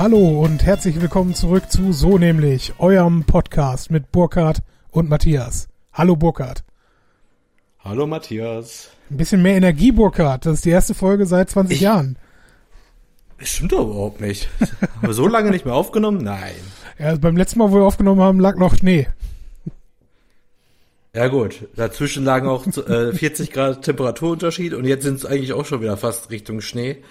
Hallo und herzlich willkommen zurück zu So nämlich, eurem Podcast mit Burkhard und Matthias. Hallo Burkhard. Hallo Matthias. Ein bisschen mehr Energie, Burkhard. Das ist die erste Folge seit 20 Ich- Jahren. Das stimmt doch überhaupt nicht. Haben wir so lange nicht mehr aufgenommen? Nein. Ja, also beim letzten Mal, wo wir aufgenommen haben, lag noch Schnee. Ja gut, dazwischen lagen auch äh, 40 Grad Temperaturunterschied und jetzt sind es eigentlich auch schon wieder fast Richtung Schnee.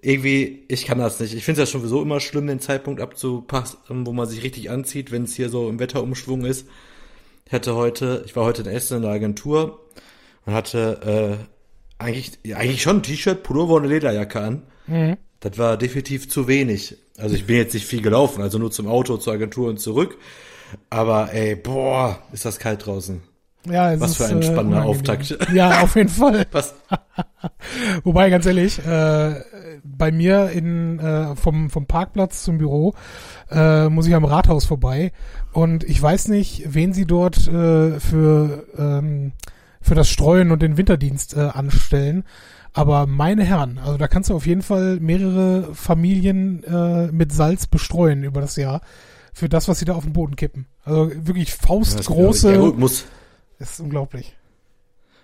Irgendwie, ich kann das nicht. Ich finde es ja sowieso immer schlimm, den Zeitpunkt abzupassen, wo man sich richtig anzieht, wenn es hier so im Wetterumschwung ist. Ich hatte heute, ich war heute in Essen in der Agentur und hatte äh, eigentlich, eigentlich schon ein T-Shirt, Pullover und eine Lederjacke an. Das war definitiv zu wenig. Also ich bin jetzt nicht viel gelaufen, also nur zum Auto, zur Agentur und zurück. Aber ey, boah, ist das kalt draußen. Ja, Was ist, für ein äh, spannender unangenehm. Auftakt. Ja, auf jeden Fall. Was? Wobei, ganz ehrlich, äh, bei mir in, äh, vom, vom Parkplatz zum Büro äh, muss ich am Rathaus vorbei und ich weiß nicht, wen sie dort äh, für, ähm, für das Streuen und den Winterdienst äh, anstellen. Aber meine Herren, also da kannst du auf jeden Fall mehrere Familien äh, mit Salz bestreuen über das Jahr für das, was sie da auf den Boden kippen. Also wirklich faustgroße. Ja gut, muss, das ist unglaublich.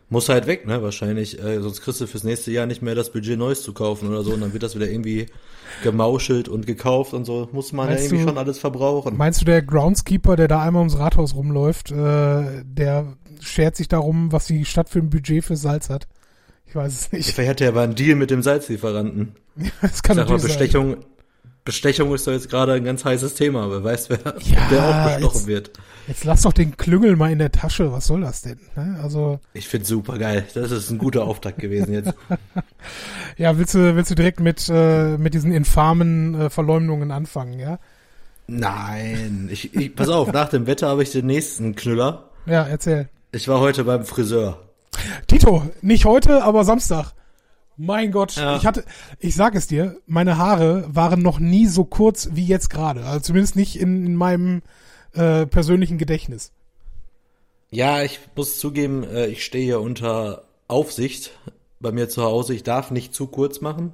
muss halt weg, ne, wahrscheinlich. Äh, sonst kriegst du fürs nächste Jahr nicht mehr das Budget Neues zu kaufen oder so und dann wird das wieder irgendwie gemauschelt und gekauft und so. Muss man Meinst ja irgendwie du- schon alles verbrauchen. Meinst du, der Groundskeeper, der da einmal ums Rathaus rumläuft, äh, der schert sich darum, was die Stadt für ein Budget für Salz hat? Ich weiß es nicht. Vielleicht hat er aber einen Deal mit dem Salzlieferanten. Das kann Sag mal, natürlich sein. Bestechung, Bestechung ist doch jetzt gerade ein ganz heißes Thema. Wer weiß, wer, Ja, wer auch bestochen jetzt- wird. Jetzt lass doch den Klüngel mal in der Tasche. Was soll das denn? Ne? Also, Ich find's super geil. Das ist ein guter Auftakt gewesen jetzt. ja, willst du, willst du direkt mit, äh, mit diesen infamen äh, Verleumdungen anfangen, ja? Nein, ich, ich pass auf, nach dem Wetter habe ich den nächsten Knüller. Ja, erzähl. Ich war heute beim Friseur. Tito, nicht heute, aber Samstag. Mein Gott, Ja. ich hatte, ich sag es dir, meine Haare waren noch nie so kurz wie jetzt gerade. Also zumindest nicht in, in meinem äh, persönlichen Gedächtnis. Ja, ich muss zugeben, äh, ich stehe hier unter Aufsicht bei mir zu Hause. Ich darf nicht zu kurz machen.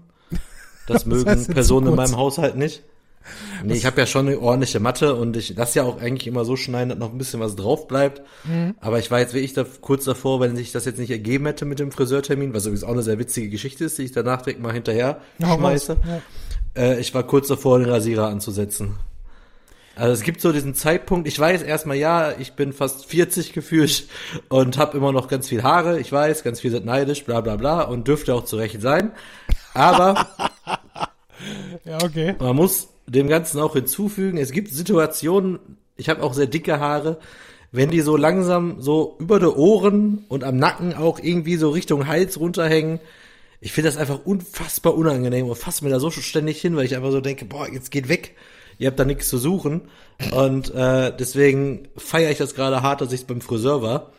Das mögen Personen in meinem Haushalt nicht. Nee, ich habe ja schon eine ordentliche Matte und ich lasse ja auch eigentlich immer so schneiden, dass noch ein bisschen was drauf bleibt. Mhm. Aber ich war jetzt wirklich da kurz davor, wenn sich das jetzt nicht ergeben hätte mit dem Friseurtermin, was übrigens auch eine sehr witzige Geschichte ist, die ich danach direkt mal hinterher raus. schmeiße. Ja. Äh, ich war kurz davor, den Rasierer anzusetzen. Also es gibt so diesen Zeitpunkt, ich weiß erstmal, ja, ich bin fast 40 gefühlt und habe immer noch ganz viel Haare, ich weiß, ganz viel sind neidisch, bla bla bla und dürfte auch zu Recht sein. Aber ja, okay. man muss dem Ganzen auch hinzufügen, es gibt Situationen, ich habe auch sehr dicke Haare, wenn die so langsam so über die Ohren und am Nacken auch irgendwie so Richtung Hals runterhängen, ich finde das einfach unfassbar unangenehm und fasse mir da so ständig hin, weil ich einfach so denke, boah, jetzt geht weg, ihr habt da nichts zu suchen und äh, deswegen feiere ich das gerade hart, dass ich beim Friseur war,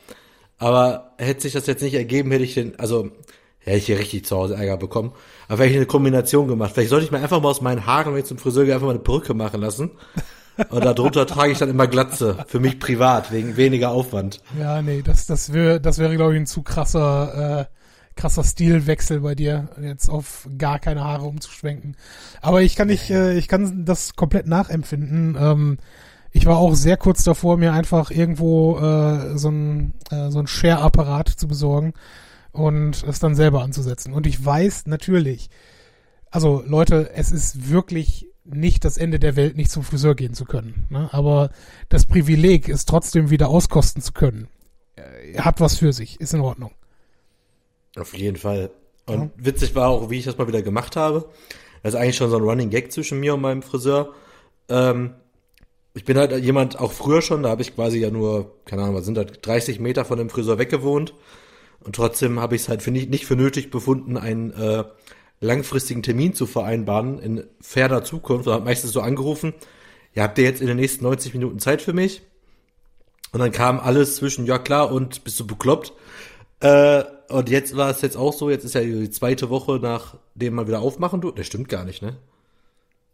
aber hätte sich das jetzt nicht ergeben, hätte ich den, also hätte ich hier richtig zu Hause Ärger bekommen. Aber hätte ich eine Kombination gemacht. Vielleicht sollte ich mir einfach mal aus meinen Haaren, wenn ich zum Friseur gehe, einfach mal eine Perücke machen lassen. Und darunter trage ich dann immer Glatze. Für mich privat, wegen weniger Aufwand. Ja, nee, das, das wäre, das wäre, glaube ich, ein zu krasser, äh, krasser Stilwechsel bei dir, jetzt auf gar keine Haare umzuschwenken. Aber ich kann nicht, äh, ich kann das komplett nachempfinden. Ähm, ich war auch sehr kurz davor, mir einfach irgendwo äh, so ein, äh, so ein Share-Apparat zu besorgen und es dann selber anzusetzen. Und ich weiß natürlich, also Leute, es ist wirklich nicht das Ende der Welt, nicht zum Friseur gehen zu können. Ne? Aber das Privileg, es trotzdem wieder auskosten zu können, äh, hat was für sich, ist in Ordnung. Auf jeden Fall. Und witzig war auch, wie ich das mal wieder gemacht habe. Das ist eigentlich schon so ein Running Gag zwischen mir und meinem Friseur. Ähm, ich bin halt jemand, auch früher schon, da habe ich quasi ja nur, keine Ahnung, was sind das, 30 Meter von dem Friseur weggewohnt. Und trotzdem habe ich es halt für nicht, nicht für nötig befunden, einen äh, langfristigen Termin zu vereinbaren in ferner Zukunft. Da hat meistens so angerufen, ja, habt ihr jetzt in den nächsten 90 Minuten Zeit für mich? Und dann kam alles zwischen, ja klar, und bist du bekloppt? Äh, und jetzt war es jetzt auch so, jetzt ist ja die zweite Woche, nachdem man wieder aufmachen durfte. Das stimmt gar nicht, ne?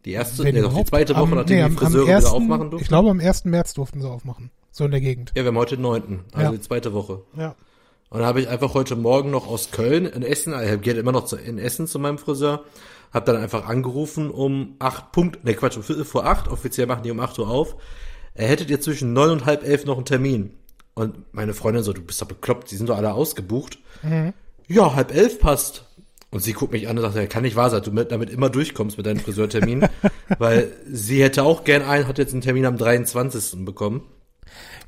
Die erste, nee, doch die überhaupt. zweite Woche, Am- nachdem nee, die am- Friseure ersten- wieder aufmachen durften. Ich glaube, am 1. März durften sie aufmachen. So in der Gegend. ja, wir haben heute den neunten, also Ja. die zweite Woche. Ja. Und dann habe ich einfach heute Morgen noch aus Köln in Essen, ich gehe immer noch zu, in Essen zu meinem Friseur, habe dann einfach angerufen um acht Punkt, ne Quatsch, um Viertel vor acht, offiziell machen die um acht Uhr auf. Er hättet ihr zwischen neun und halb elf noch einen Termin. Und meine Freundin so, du bist doch bekloppt, die sind doch alle ausgebucht. Mhm. Ja, halb elf passt. Und sie guckt mich an und sagt, ja, kann nicht wahr sein, du damit immer durchkommst mit deinem Friseurtermin. weil sie hätte auch gern einen, hat jetzt einen Termin am 23. bekommen.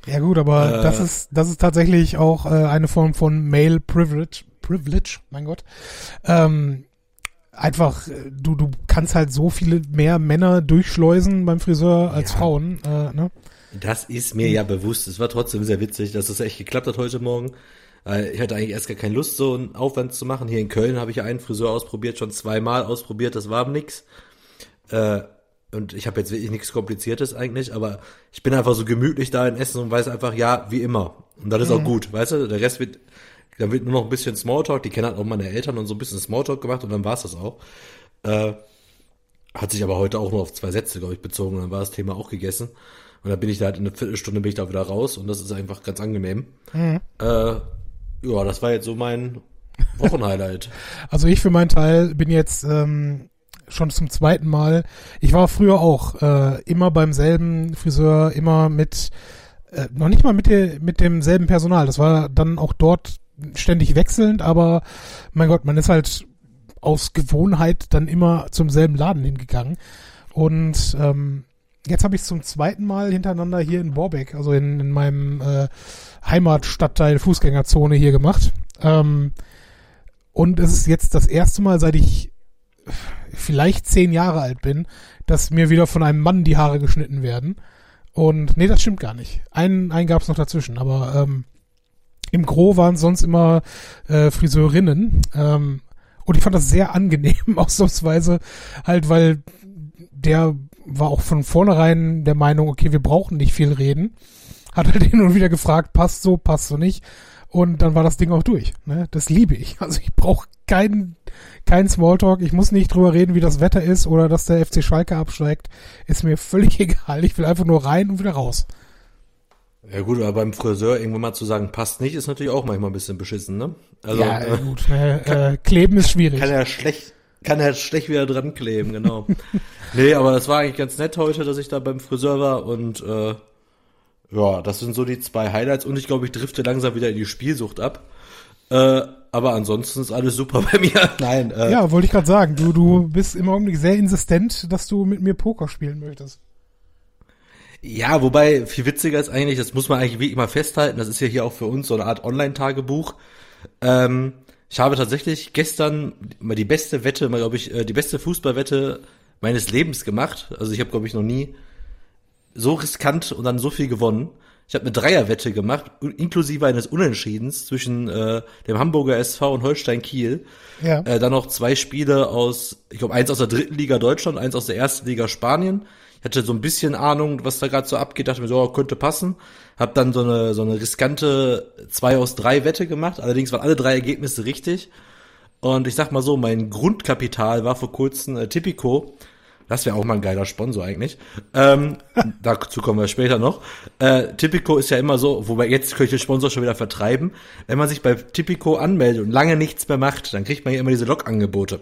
Ja gut, aber äh, das ist das ist tatsächlich auch äh, eine Form von Male Privilege, Privilege, mein Gott. Ähm, einfach, äh, du du kannst halt so viele mehr Männer durchschleusen beim Friseur als ja. Frauen. Äh, ne? Das ist mir ja bewusst. Es war trotzdem sehr witzig, dass es echt geklappt hat heute Morgen. Ich hatte eigentlich erst gar keine Lust, so einen Aufwand zu machen. Hier in Köln habe ich ja einen Friseur ausprobiert, schon zweimal ausprobiert, das war nix. Äh, und ich habe jetzt wirklich nichts Kompliziertes eigentlich, aber ich bin einfach so gemütlich da in Essen und weiß einfach, ja, wie immer. Und das ist mhm. auch gut, weißt du? Der Rest wird, dann wird nur noch ein bisschen Smalltalk, die kennen halt auch meine Eltern und so ein bisschen Smalltalk gemacht und dann war's das auch. Äh, hat sich aber heute auch nur auf zwei Sätze, glaube ich, bezogen, dann war das Thema auch gegessen. Und dann bin ich da halt in einer Viertelstunde bin ich da wieder raus und das ist einfach ganz angenehm. Mhm. Äh, ja, das war jetzt so mein Wochenhighlight. Also ich für meinen Teil bin jetzt ähm, schon zum zweiten Mal. Ich war früher auch äh, immer beim selben Friseur, immer mit, äh, noch nicht mal mit, der, mit demselben Personal. Das war dann auch dort ständig wechselnd, aber mein Gott, man ist halt aus Gewohnheit dann immer zum selben Laden hingegangen. Und ähm, jetzt habe ich es zum zweiten Mal hintereinander hier in Borbeck, also in, in meinem äh, Heimatstadtteil Fußgängerzone hier gemacht. Ähm, und es ist jetzt das erste Mal, seit ich vielleicht zehn Jahre alt bin, dass mir wieder von einem Mann die Haare geschnitten werden. Und nee, das stimmt gar nicht. Einen, einen gab es noch dazwischen, aber ähm, im Gro waren sonst immer äh, Friseurinnen. Ähm, und ich fand das sehr angenehm, ausnahmsweise, halt, weil der war auch von vornherein der Meinung, okay, wir brauchen nicht viel reden. Hat halt hin und wieder gefragt, passt so, passt so nicht. Und dann war das Ding auch durch. Ne? Das liebe ich. Also ich brauche keinen kein Smalltalk. Ich muss nicht drüber reden, wie das Wetter ist oder dass der FC Schalke absteigt. Ist mir völlig egal. Ich will einfach nur rein und wieder raus. Ja gut, aber beim Friseur irgendwann mal zu sagen, passt nicht, ist natürlich auch manchmal ein bisschen beschissen, ne? Also, ja, äh, gut. Ne, äh, kleben ist schwierig. Kann ja schlecht, kann er schlecht wieder dran kleben, genau. nee, aber das war eigentlich ganz nett heute, dass ich da beim Friseur war und äh, ja, das sind so die zwei Highlights und ich glaube, ich drifte langsam wieder in die Spielsucht ab. Äh, aber ansonsten ist alles super bei mir. Nein. Äh, ja, wollte ich gerade sagen. Du, du bist im Augenblick sehr insistent, dass du mit mir Poker spielen möchtest. Ja, wobei viel witziger ist eigentlich, das muss man eigentlich wirklich mal festhalten, das ist ja hier auch für uns so eine Art Online-Tagebuch. Ähm, ich habe tatsächlich gestern mal die beste Wette, mal glaube ich, äh, die beste Fußballwette meines Lebens gemacht. Also ich habe glaube ich noch nie so riskant und dann so viel gewonnen. Ich habe eine Dreierwette gemacht, inklusive eines Unentschiedens zwischen äh, dem Hamburger SV und Holstein Kiel. Ja. Äh, dann noch zwei Spiele aus, ich glaube, eins aus der dritten Liga Deutschland, eins aus der ersten Liga Spanien. Ich hatte so ein bisschen Ahnung, was da gerade so abgeht, dachte mir so, oh, könnte passen. Hab dann so eine so eine riskante zwei aus drei Wette gemacht. Allerdings waren alle drei Ergebnisse richtig. Und ich sag mal so, mein Grundkapital war vor kurzem äh, Tipico das wäre auch mal ein geiler Sponsor eigentlich. Ähm, dazu kommen wir später noch. Äh, Tipico ist ja immer so, wobei jetzt könnte ich den Sponsor schon wieder vertreiben. Wenn man sich bei Tipico anmeldet und lange nichts mehr macht, dann kriegt man ja immer diese Log-Angebote.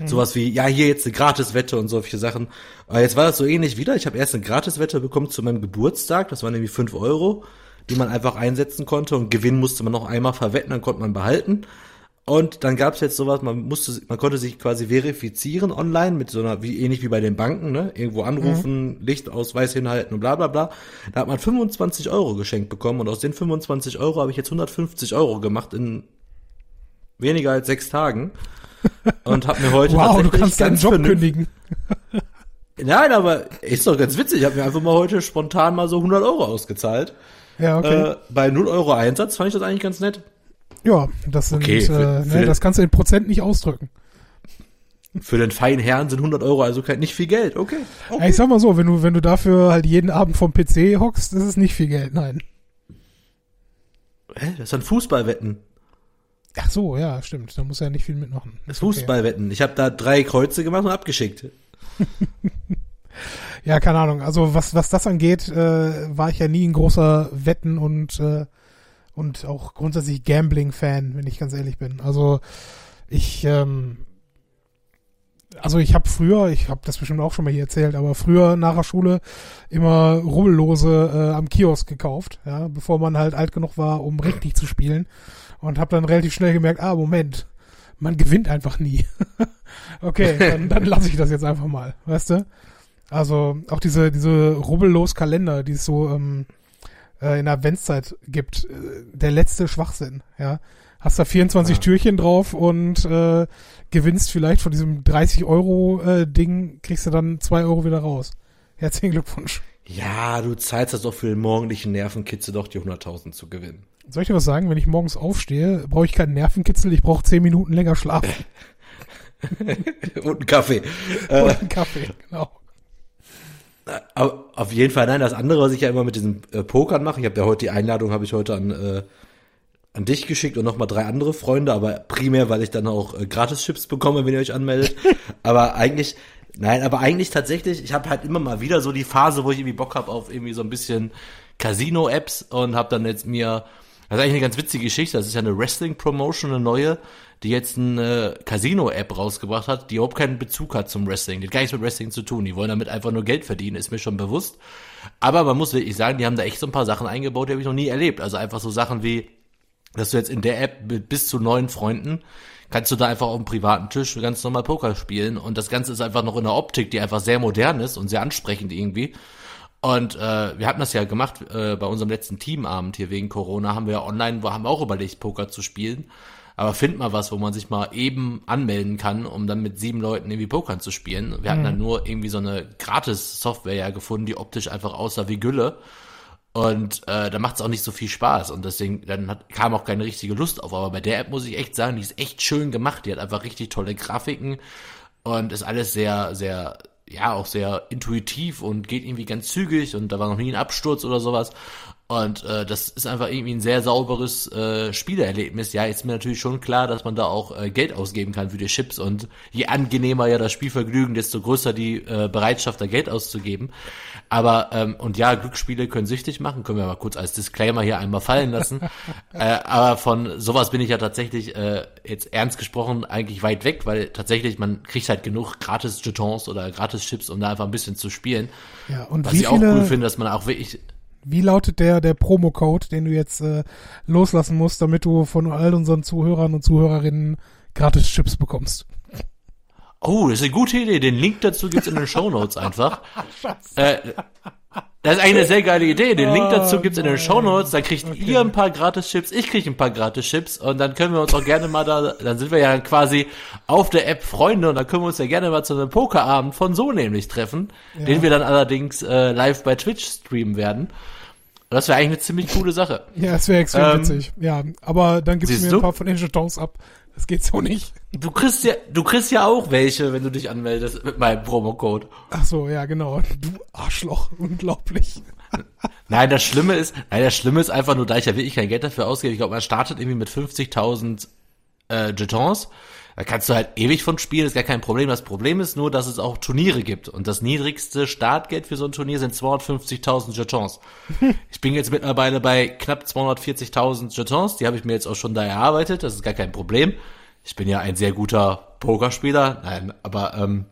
Mhm. Sowas wie, ja, hier jetzt eine Gratiswette und solche Sachen. Aber jetzt war das so ähnlich wieder. Ich habe erst eine Gratiswette bekommen zu meinem Geburtstag. Das waren nämlich fünf Euro, die man einfach einsetzen konnte. Und Gewinn musste man noch einmal verwetten, dann konnte man behalten. Und dann gab es jetzt sowas, man musste, man konnte sich quasi verifizieren online mit so einer, wie ähnlich wie bei den Banken, ne? Irgendwo anrufen, mhm. Lichtausweis hinhalten und bla bla bla. Da hat man 25 Euro geschenkt bekommen und aus den 25 Euro habe ich jetzt 150 Euro gemacht in weniger als sechs Tagen. Und habe mir heute wow, du kannst deinen Job kündigen. Nein, aber ist doch ganz witzig. Ich habe mir einfach mal heute spontan mal so 100 Euro ausgezahlt. Ja, okay. Äh, bei 0 Euro Einsatz fand ich das eigentlich ganz nett. Ja, das sind, okay, für, äh, für ne, das kannst du in Prozent nicht ausdrücken. Für den feinen Herrn sind 100 Euro also nicht viel Geld. Okay. okay. Ich sag mal so, wenn du, wenn du dafür halt jeden Abend vom PC hockst, ist es nicht viel Geld, nein. Hä? Das sind Fußballwetten. Ach so, ja, stimmt. Da muss er ja nicht viel mitmachen. Das Fußballwetten. Okay. Ich habe da drei Kreuze gemacht und abgeschickt. ja, keine Ahnung. Also was, was das angeht, äh, war ich ja nie ein großer Wetten und äh, und auch grundsätzlich Gambling-Fan, wenn ich ganz ehrlich bin. Also ich, ähm, also ich habe früher, ich habe das bestimmt auch schon mal hier erzählt, aber früher nach der Schule immer Rubbellose äh, am Kiosk gekauft, ja, bevor man halt alt genug war, um richtig zu spielen und habe dann relativ schnell gemerkt, ah Moment, man gewinnt einfach nie. okay, dann, dann lasse ich das jetzt einfach mal, weißt du? Also auch diese diese rubbellos Kalender, die es so ähm, äh, in der Adventszeit gibt, äh, der letzte Schwachsinn, ja. Hast da 24 ja. Türchen drauf und äh, gewinnst vielleicht von diesem 30 Euro äh, Ding, kriegst du dann 2 Euro wieder raus. Herzlichen Glückwunsch. Ja, du zahlst das doch für den morgendlichen Nervenkitzel doch die 100.000 zu gewinnen. Soll ich dir was sagen? Wenn ich morgens aufstehe, brauche ich keinen Nervenkitzel, ich brauche 10 Minuten länger schlafen. und einen Kaffee. und einen Kaffee, genau. Auf jeden Fall, nein, das andere, was ich ja immer mit diesem äh, Pokern mache, ich habe ja heute die Einladung, habe ich heute an, äh, an dich geschickt und nochmal drei andere Freunde, aber primär, weil ich dann auch äh, Gratis-Chips bekomme, wenn ihr euch anmeldet. aber eigentlich, nein, aber eigentlich tatsächlich, ich habe halt immer mal wieder so die Phase, wo ich irgendwie Bock habe auf irgendwie so ein bisschen Casino-Apps und habe dann jetzt mir, das ist eigentlich eine ganz witzige Geschichte, das ist ja eine Wrestling-Promotion, eine neue, die jetzt eine Casino-App rausgebracht hat, die überhaupt keinen Bezug hat zum Wrestling. Die hat gar nichts mit Wrestling zu tun. Die wollen damit einfach nur Geld verdienen, ist mir schon bewusst. Aber man muss wirklich sagen, die haben da echt so ein paar Sachen eingebaut, die habe ich noch nie erlebt. Also einfach so Sachen wie, dass du jetzt in der App mit bis zu neun Freunden kannst du da einfach auf dem privaten Tisch ganz normal Poker spielen und das Ganze ist einfach noch in der Optik, die einfach sehr modern ist und sehr ansprechend irgendwie. Und äh, wir hatten das ja gemacht äh, bei unserem letzten Teamabend hier wegen Corona, haben wir ja online, wo haben wir auch überlegt, Poker zu spielen. Aber find mal was, wo man sich mal eben anmelden kann, um dann mit sieben Leuten irgendwie Pokern zu spielen. Wir hatten mhm. dann nur irgendwie so eine Gratis-Software ja gefunden, die optisch einfach aussah wie Gülle. Und äh, da macht es auch nicht so viel Spaß. Und deswegen, dann hat, kam auch keine richtige Lust auf. Aber bei der App muss ich echt sagen, die ist echt schön gemacht. Die hat einfach richtig tolle Grafiken und ist alles sehr, sehr, ja, auch sehr intuitiv und geht irgendwie ganz zügig und da war noch nie ein Absturz oder sowas. Und äh, das ist einfach irgendwie ein sehr sauberes äh, Spielerlebnis. Ja, ist mir natürlich schon klar, dass man da auch äh, Geld ausgeben kann für die Chips und je angenehmer ja das Spielvergnügen, desto größer die äh, Bereitschaft, da Geld auszugeben. Aber, ähm, und ja, Glücksspiele können süchtig machen, können wir mal kurz als Disclaimer hier einmal fallen lassen. äh, aber von sowas bin ich ja tatsächlich äh, jetzt ernst gesprochen eigentlich weit weg, weil tatsächlich man kriegt halt genug gratis Jetons oder gratis Chips, um da einfach ein bisschen zu spielen. Ja, und Was ich auch cool finde, dass man auch wirklich wie lautet der, der Promo-Code, den du jetzt äh, loslassen musst, damit du von all unseren Zuhörern und Zuhörerinnen gratis Chips bekommst? Oh, das ist eine gute Idee. Den Link dazu gibt's in den Show Notes einfach. äh, das ist eigentlich eine sehr geile Idee. Den Link dazu gibt's in den Show Notes. Da kriegt okay. ihr ein paar Gratis-Chips, ich krieg ein paar Gratis-Chips und dann können wir uns auch gerne mal da, dann sind wir ja quasi auf der App Freunde und dann können wir uns ja gerne mal zu einem Pokerabend von so nämlich treffen, ja. den wir dann allerdings äh, live bei Twitch streamen werden. Das wäre eigentlich eine ziemlich coole Sache. Ja, das wäre extrem ähm, witzig. Ja, aber dann gibst du mir ein paar von den Jetons ab. Das geht so nicht. Du kriegst ja, du kriegst ja auch welche, wenn du dich anmeldest mit meinem Promocode. Ach so, ja, genau. Du Arschloch, unglaublich. nein, das Schlimme ist, nein, das Schlimme ist einfach nur, da ich ja wirklich kein Geld dafür ausgebe. Ich glaube, man startet irgendwie mit 50.000 äh, Jetons da kannst du halt ewig von spielen, ist gar kein Problem. Das Problem ist nur, dass es auch Turniere gibt. Und das niedrigste Startgeld für so ein Turnier sind 250.000 Jetons. ich bin jetzt mittlerweile bei knapp 240.000 Jetons. Die habe ich mir jetzt auch schon da erarbeitet. Das ist gar kein Problem. Ich bin ja ein sehr guter Pokerspieler. Nein, aber ähm,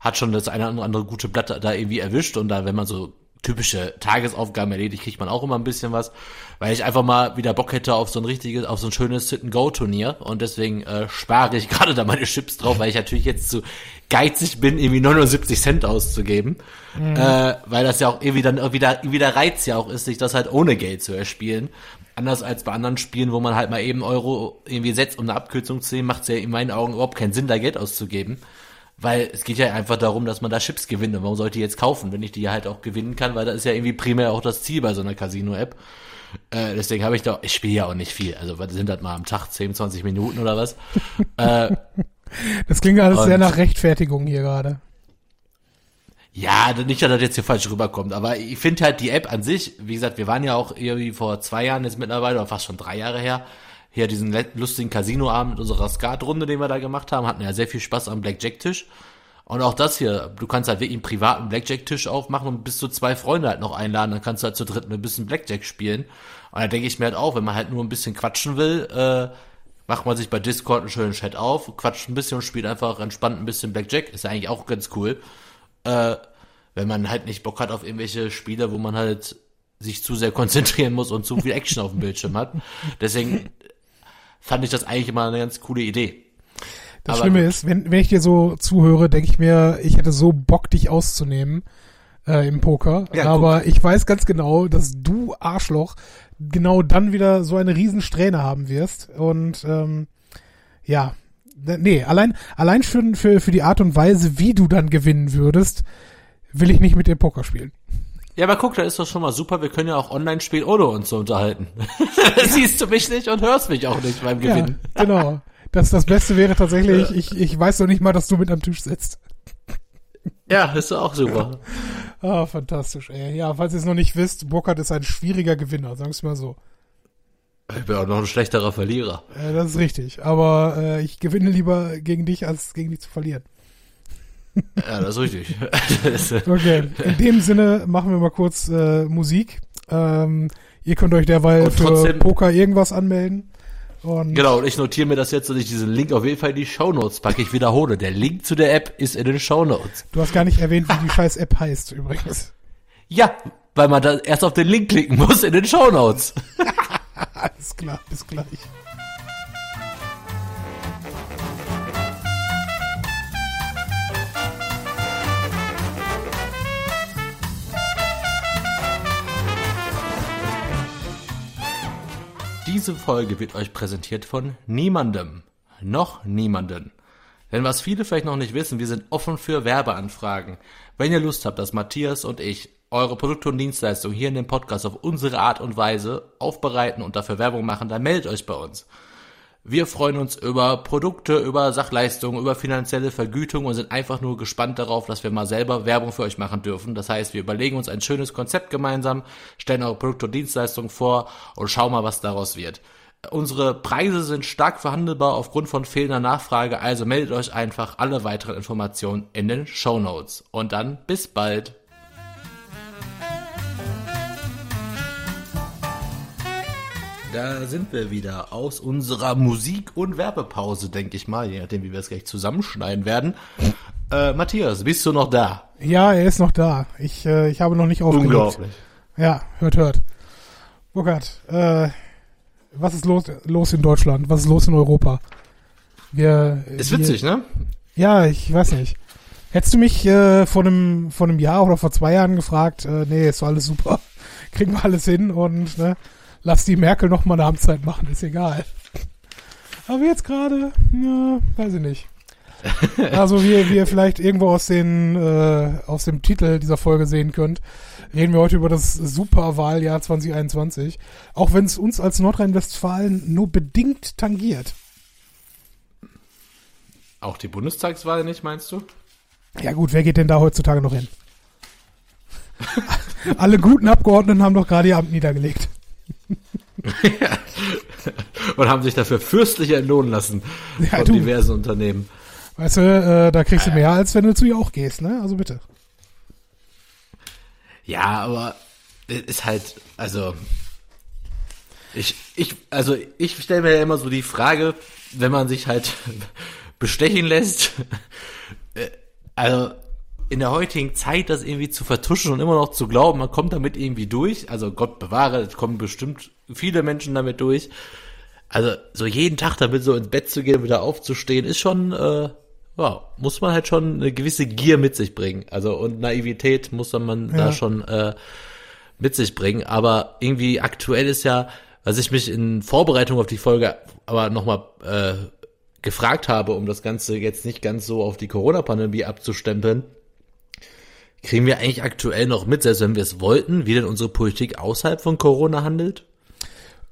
hat schon das eine oder andere gute Blatt da irgendwie erwischt. Und da, wenn man so typische Tagesaufgaben erledigt, kriegt man auch immer ein bisschen was, weil ich einfach mal wieder Bock hätte auf so ein richtiges, auf so ein schönes Sit-and-Go-Turnier und deswegen äh, spare ich gerade da meine Chips drauf, weil ich natürlich jetzt zu geizig bin, irgendwie 79 Cent auszugeben, mhm. äh, weil das ja auch irgendwie dann irgendwie der, irgendwie der Reiz ja auch ist, sich das halt ohne Geld zu erspielen. Anders als bei anderen Spielen, wo man halt mal eben Euro irgendwie setzt, um eine Abkürzung zu sehen, macht es ja in meinen Augen überhaupt keinen Sinn, da Geld auszugeben weil es geht ja einfach darum, dass man da Chips gewinnt. Und warum sollte ich jetzt kaufen, wenn ich die halt auch gewinnen kann? Weil das ist ja irgendwie primär auch das Ziel bei so einer Casino-App. Äh, deswegen habe ich da, ich spiele ja auch nicht viel. Also sind das mal am Tag 10, 20 Minuten oder was? äh, das klingt alles sehr nach Rechtfertigung hier gerade. Ja, nicht, dass das jetzt hier falsch rüberkommt, aber ich finde halt die App an sich, wie gesagt, wir waren ja auch irgendwie vor zwei Jahren jetzt mittlerweile, oder fast schon drei Jahre her, hier diesen lustigen Casinoabend unserer Skatrunde, den wir da gemacht haben, hatten ja sehr viel Spaß am Blackjack-Tisch. Und auch das hier, du kannst halt wirklich einen privaten Blackjack-Tisch aufmachen und bis zu zwei Freunde halt noch einladen, dann kannst du halt zu dritt ein bisschen Blackjack spielen. Und da denke ich mir halt auch, wenn man halt nur ein bisschen quatschen will, äh, macht man sich bei Discord einen schönen Chat auf, quatscht ein bisschen und spielt einfach entspannt ein bisschen Blackjack. Ist ja eigentlich auch ganz cool. Äh, wenn man halt nicht Bock hat auf irgendwelche Spiele, wo man halt sich zu sehr konzentrieren muss und zu viel Action auf dem Bildschirm hat. Deswegen fand ich das eigentlich immer eine ganz coole Idee. Das Aber Schlimme gut. ist, wenn, wenn ich dir so zuhöre, denke ich mir, ich hätte so Bock, dich auszunehmen äh, im Poker. Ja, Aber guck. ich weiß ganz genau, dass du Arschloch genau dann wieder so eine riesen Strähne haben wirst. Und ähm, ja, nee, allein, allein für, für, für die Art und Weise, wie du dann gewinnen würdest, will ich nicht mit dir Poker spielen. Ja, aber guck, da ist doch schon mal super. Wir können ja auch online spielen, ohne uns zu unterhalten. Siehst du mich nicht und hörst mich auch nicht beim Gewinnen. Ja, genau. Das, das Beste wäre tatsächlich, ich, ich weiß doch nicht mal, dass du mit am Tisch sitzt. Ja, ist auch super. Ah, fantastisch, ey. Ja, falls ihr es noch nicht wisst, Burkhardt ist ein schwieriger Gewinner, sagen wir mal so. Ich bin auch noch ein schlechterer Verlierer. Ja, das ist richtig. Aber äh, ich gewinne lieber gegen dich, als gegen dich zu verlieren. Ja, das ist richtig. okay, in dem Sinne machen wir mal kurz äh, Musik. Ähm, ihr könnt euch derweil für Poker irgendwas anmelden. Und genau, und ich notiere mir das jetzt, dass ich diesen Link auf jeden Fall in die Shownotes packe. Ich wiederhole, der Link zu der App ist in den Shownotes. Du hast gar nicht erwähnt, wie die scheiß App heißt übrigens. Ja, weil man da erst auf den Link klicken muss in den Shownotes. Alles klar, bis gleich. Diese Folge wird euch präsentiert von niemandem. Noch niemanden. Denn was viele vielleicht noch nicht wissen, wir sind offen für Werbeanfragen. Wenn ihr Lust habt, dass Matthias und ich eure Produkte und Dienstleistungen hier in dem Podcast auf unsere Art und Weise aufbereiten und dafür Werbung machen, dann meldet euch bei uns. Wir freuen uns über Produkte, über Sachleistungen, über finanzielle Vergütung und sind einfach nur gespannt darauf, dass wir mal selber Werbung für euch machen dürfen. Das heißt, wir überlegen uns ein schönes Konzept gemeinsam, stellen eure Produkte und Dienstleistungen vor und schauen mal, was daraus wird. Unsere Preise sind stark verhandelbar aufgrund von fehlender Nachfrage, also meldet euch einfach alle weiteren Informationen in den Show Notes. Und dann bis bald. Da sind wir wieder aus unserer Musik- und Werbepause, denke ich mal, je nachdem, wie wir es gleich zusammenschneiden werden. Äh, Matthias, bist du noch da? Ja, er ist noch da. Ich, äh, ich habe noch nicht aufgelegt. Unglaublich. Ja, hört, hört. Burkhard, äh, was ist los, los in Deutschland? Was ist los in Europa? Wir, ist wir, witzig, ne? Ja, ich weiß nicht. Hättest du mich äh, vor einem vor einem Jahr oder vor zwei Jahren gefragt, äh, nee, ist alles super, kriegen wir alles hin und ne, lass die Merkel noch mal eine Amtszeit machen, ist egal. Aber jetzt gerade, ja, weiß ich nicht. Also wie, wie ihr vielleicht irgendwo aus den äh, aus dem Titel dieser Folge sehen könnt, reden wir heute über das Superwahljahr 2021, auch wenn es uns als Nordrhein-Westfalen nur bedingt tangiert. Auch die Bundestagswahl nicht, meinst du? Ja gut, wer geht denn da heutzutage noch hin? Alle guten Abgeordneten haben doch gerade ihr Amt niedergelegt. Und haben sich dafür fürstlich entlohnen lassen ja, von du. diversen Unternehmen. Weißt du, äh, da kriegst du mehr, als wenn du zu ihr auch gehst, ne? Also bitte. Ja, aber ist halt, also ich, ich, also ich stelle mir ja immer so die Frage, wenn man sich halt bestechen lässt, äh, also in der heutigen Zeit das irgendwie zu vertuschen und immer noch zu glauben, man kommt damit irgendwie durch. Also Gott bewahre, es kommen bestimmt viele Menschen damit durch. Also so jeden Tag damit so ins Bett zu gehen und wieder aufzustehen, ist schon, äh, ja, muss man halt schon eine gewisse Gier mit sich bringen. Also und Naivität muss man ja. da schon äh, mit sich bringen. Aber irgendwie aktuell ist ja, was ich mich in Vorbereitung auf die Folge aber nochmal äh, gefragt habe, um das Ganze jetzt nicht ganz so auf die Corona-Pandemie abzustempeln, Kriegen wir eigentlich aktuell noch mit, selbst wenn wir es wollten, wie denn unsere Politik außerhalb von Corona handelt?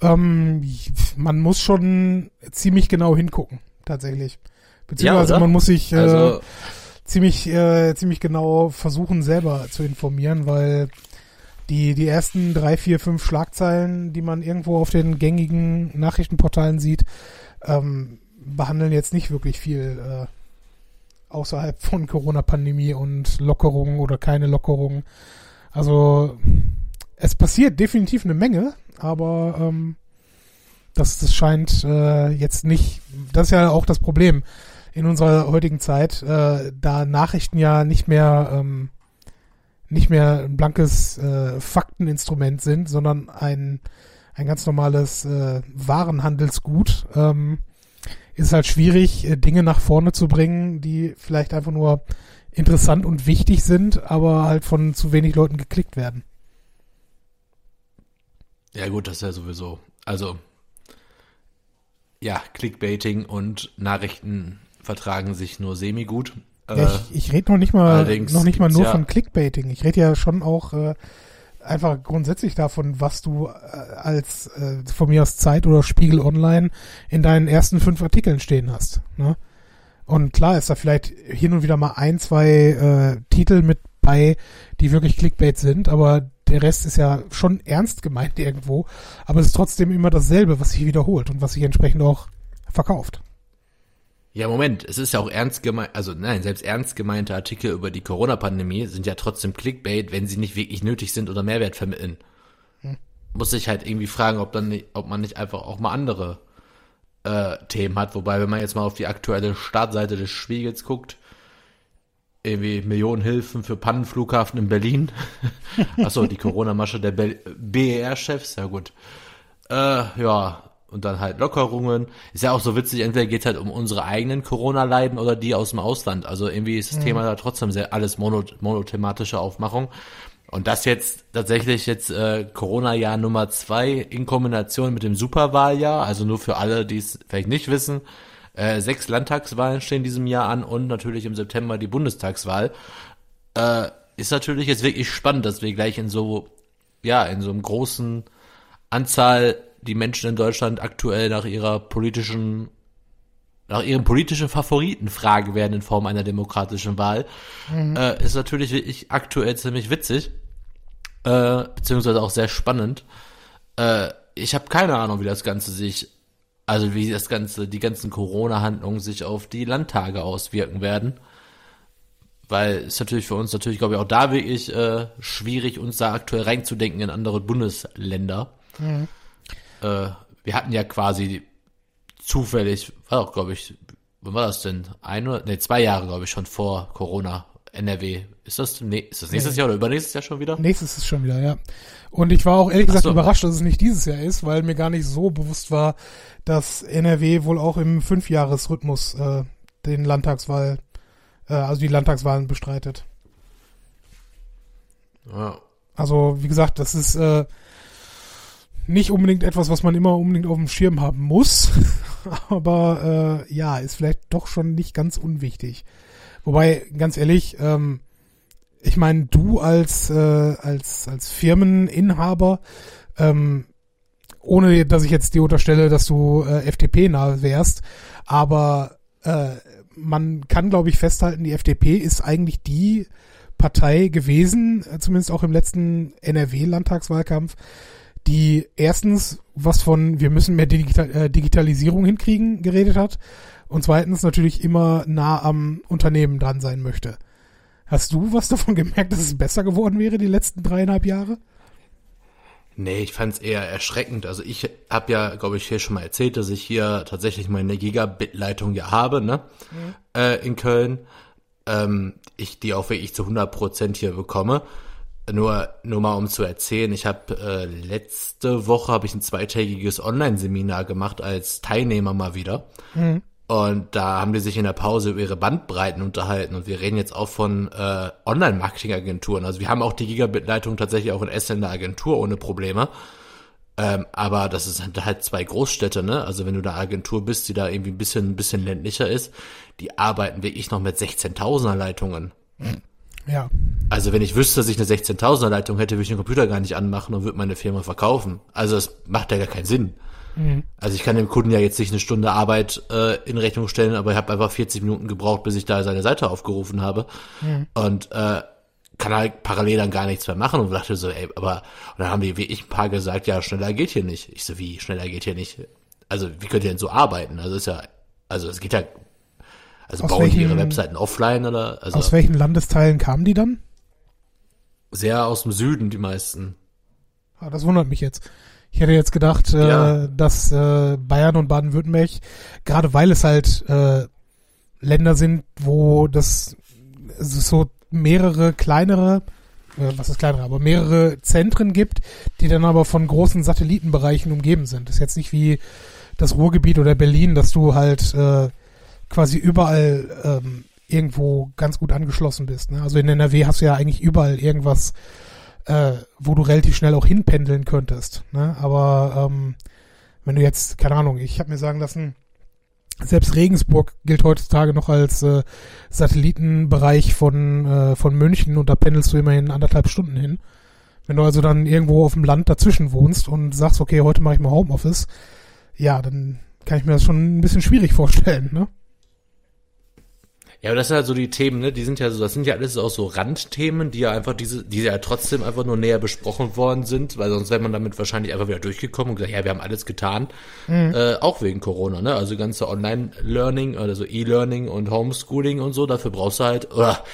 Ähm, man muss schon ziemlich genau hingucken, tatsächlich. Beziehungsweise ja, man muss sich äh, also, ziemlich, äh, ziemlich genau versuchen, selber zu informieren, weil die, die ersten drei, vier, fünf Schlagzeilen, die man irgendwo auf den gängigen Nachrichtenportalen sieht, ähm, behandeln jetzt nicht wirklich viel äh, außerhalb von Corona-Pandemie und Lockerungen oder keine Lockerungen. Also es passiert definitiv eine Menge, aber ähm, das, das scheint äh, jetzt nicht, das ist ja auch das Problem in unserer heutigen Zeit, äh, da Nachrichten ja nicht mehr ähm, nicht mehr ein blankes äh, Fakteninstrument sind, sondern ein ein ganz normales äh, Warenhandelsgut, ähm, ist halt schwierig, äh, Dinge nach vorne zu bringen, die vielleicht einfach nur interessant und wichtig sind, aber halt von zu wenig Leuten geklickt werden. Ja gut, das ist ja sowieso. Also ja, Clickbaiting und Nachrichten vertragen sich nur semi gut. Ja, ich, äh, ich rede noch nicht mal noch nicht mal nur ja von Clickbaiting. Ich rede ja schon auch äh, einfach grundsätzlich davon, was du äh, als äh, von mir aus Zeit oder Spiegel Online in deinen ersten fünf Artikeln stehen hast. Ne? Und klar ist da vielleicht hin und wieder mal ein, zwei äh, Titel mit bei, die wirklich Clickbait sind, aber der Rest ist ja schon ernst gemeint irgendwo, aber es ist trotzdem immer dasselbe, was sich wiederholt und was sich entsprechend auch verkauft. Ja, Moment, es ist ja auch ernst gemeint, also nein, selbst ernst gemeinte Artikel über die Corona-Pandemie sind ja trotzdem Clickbait, wenn sie nicht wirklich nötig sind oder Mehrwert vermitteln. Hm. Muss ich halt irgendwie fragen, ob dann nicht, ob man nicht einfach auch mal andere äh, Themen hat. Wobei, wenn man jetzt mal auf die aktuelle Startseite des Spiegels guckt, irgendwie Millionenhilfen für Pannenflughafen in Berlin. Achso, die Corona-Masche der BER-Chefs, ja gut. Äh, ja, und dann halt Lockerungen. Ist ja auch so witzig, entweder geht halt um unsere eigenen Corona-Leiden oder die aus dem Ausland. Also irgendwie ist das mhm. Thema da trotzdem sehr alles mono, monothematische Aufmachung. Und das jetzt tatsächlich jetzt äh, Corona-Jahr Nummer zwei in Kombination mit dem Superwahljahr, also nur für alle, die es vielleicht nicht wissen. Äh, sechs Landtagswahlen stehen diesem Jahr an und natürlich im September die Bundestagswahl. Äh, ist natürlich jetzt wirklich spannend, dass wir gleich in so, ja, in so einem großen Anzahl die Menschen in Deutschland aktuell nach ihrer politischen nach ihren politischen Favoriten fragen werden in Form einer demokratischen Wahl, mhm. äh, ist natürlich wirklich aktuell ziemlich witzig, äh, beziehungsweise auch sehr spannend. Äh, ich habe keine Ahnung, wie das Ganze sich, also wie das Ganze, die ganzen Corona-Handlungen sich auf die Landtage auswirken werden. Weil es natürlich für uns natürlich, glaube ich, auch da wirklich äh, schwierig, uns da aktuell reinzudenken in andere Bundesländer. Mhm äh, wir hatten ja quasi zufällig, war auch, glaube ich, wann war das denn? Ein oder, nee, zwei Jahre, glaube ich, schon vor Corona, NRW. Ist das, nee, ist das nächstes nee. Jahr oder übernächstes Jahr schon wieder? Nächstes ist schon wieder, ja. Und ich war auch ehrlich gesagt so. überrascht, dass es nicht dieses Jahr ist, weil mir gar nicht so bewusst war, dass NRW wohl auch im Fünfjahresrhythmus äh, den Landtagswahl, äh, also die Landtagswahlen bestreitet. Ja. Also, wie gesagt, das ist, äh, nicht unbedingt etwas, was man immer unbedingt auf dem Schirm haben muss, aber äh, ja, ist vielleicht doch schon nicht ganz unwichtig. Wobei, ganz ehrlich, ähm, ich meine, du als, äh, als, als Firmeninhaber, ähm, ohne dass ich jetzt dir unterstelle, dass du äh, FDP-nah wärst, aber äh, man kann, glaube ich, festhalten, die FDP ist eigentlich die Partei gewesen, äh, zumindest auch im letzten NRW-Landtagswahlkampf, die erstens was von wir müssen mehr Digital äh, Digitalisierung hinkriegen geredet hat und zweitens natürlich immer nah am Unternehmen dran sein möchte. Hast du was davon gemerkt, dass es besser geworden wäre die letzten dreieinhalb Jahre? Nee, ich fand es eher erschreckend. Also ich habe ja, glaube ich, hier schon mal erzählt, dass ich hier tatsächlich meine Gigabit-Leitung ja habe, ne? Mhm. Äh, in Köln. Ähm, ich die auch wirklich zu 100 Prozent hier bekomme. Nur, nur mal um zu erzählen, ich habe äh, letzte Woche habe ich ein zweitägiges Online-Seminar gemacht als Teilnehmer mal wieder. Mhm. Und da haben die sich in der Pause über ihre Bandbreiten unterhalten. Und wir reden jetzt auch von äh, Online-Marketing-Agenturen. Also wir haben auch die Gigabit-Leitung tatsächlich auch in Essen in der Agentur ohne Probleme. Ähm, aber das ist halt zwei Großstädte, ne? Also wenn du da Agentur bist, die da irgendwie ein bisschen, ein bisschen ländlicher ist, die arbeiten wirklich noch mit 16.000er Leitungen. Mhm. Ja. Also wenn ich wüsste, dass ich eine 16.000er Leitung hätte, würde ich den Computer gar nicht anmachen und würde meine Firma verkaufen. Also es macht ja gar keinen Sinn. Mhm. Also ich kann dem Kunden ja jetzt nicht eine Stunde Arbeit äh, in Rechnung stellen, aber ich habe einfach 40 Minuten gebraucht, bis ich da seine Seite aufgerufen habe. Mhm. Und äh, kann halt parallel dann gar nichts mehr machen und dachte so, ey, aber und dann haben die wie ich ein paar gesagt, ja, schneller geht hier nicht. Ich so, wie, schneller geht hier nicht? Also, wie könnt ihr denn so arbeiten? Also ist ja, also es geht ja Also aus bauen welchen, die ihre Webseiten offline oder? Also aus welchen Landesteilen kamen die dann? Sehr aus dem Süden, die meisten. Ah, das wundert mich jetzt. Ich hätte jetzt gedacht, äh, ja. äh, dass äh, Bayern und Baden-Württemberg, gerade weil es halt äh, Länder sind, wo das so mehrere kleinere, äh, was ist kleinere, aber mehrere Zentren gibt, die dann aber von großen Satellitenbereichen umgeben sind. Das ist jetzt nicht wie das Ruhrgebiet oder Berlin, dass du halt äh, quasi überall ähm, irgendwo ganz gut angeschlossen bist. Ne? Also in NRW hast du ja eigentlich überall irgendwas äh, wo du relativ schnell auch hinpendeln könntest. Ne? Aber ähm, wenn du jetzt, keine Ahnung, ich habe mir sagen lassen, selbst Regensburg gilt heutzutage noch als äh, Satellitenbereich von, äh, von München und da pendelst du immerhin anderthalb Stunden hin. Wenn du also dann irgendwo auf dem Land dazwischen wohnst und sagst, okay, heute mache ich mal Homeoffice, ja, dann kann ich mir das schon ein bisschen schwierig vorstellen, ne? Ja, aber das sind halt so die Themen, ne? Die sind ja so, das sind ja alles auch so Randthemen, die ja einfach diese, die ja trotzdem einfach nur näher besprochen worden sind, weil sonst wäre man damit wahrscheinlich einfach wieder durchgekommen und gesagt, ja, wir haben alles getan, mhm. äh, auch wegen Corona, ne? Also ganze Online-Learning, also E-Learning und Homeschooling und so, dafür brauchst du halt, oder,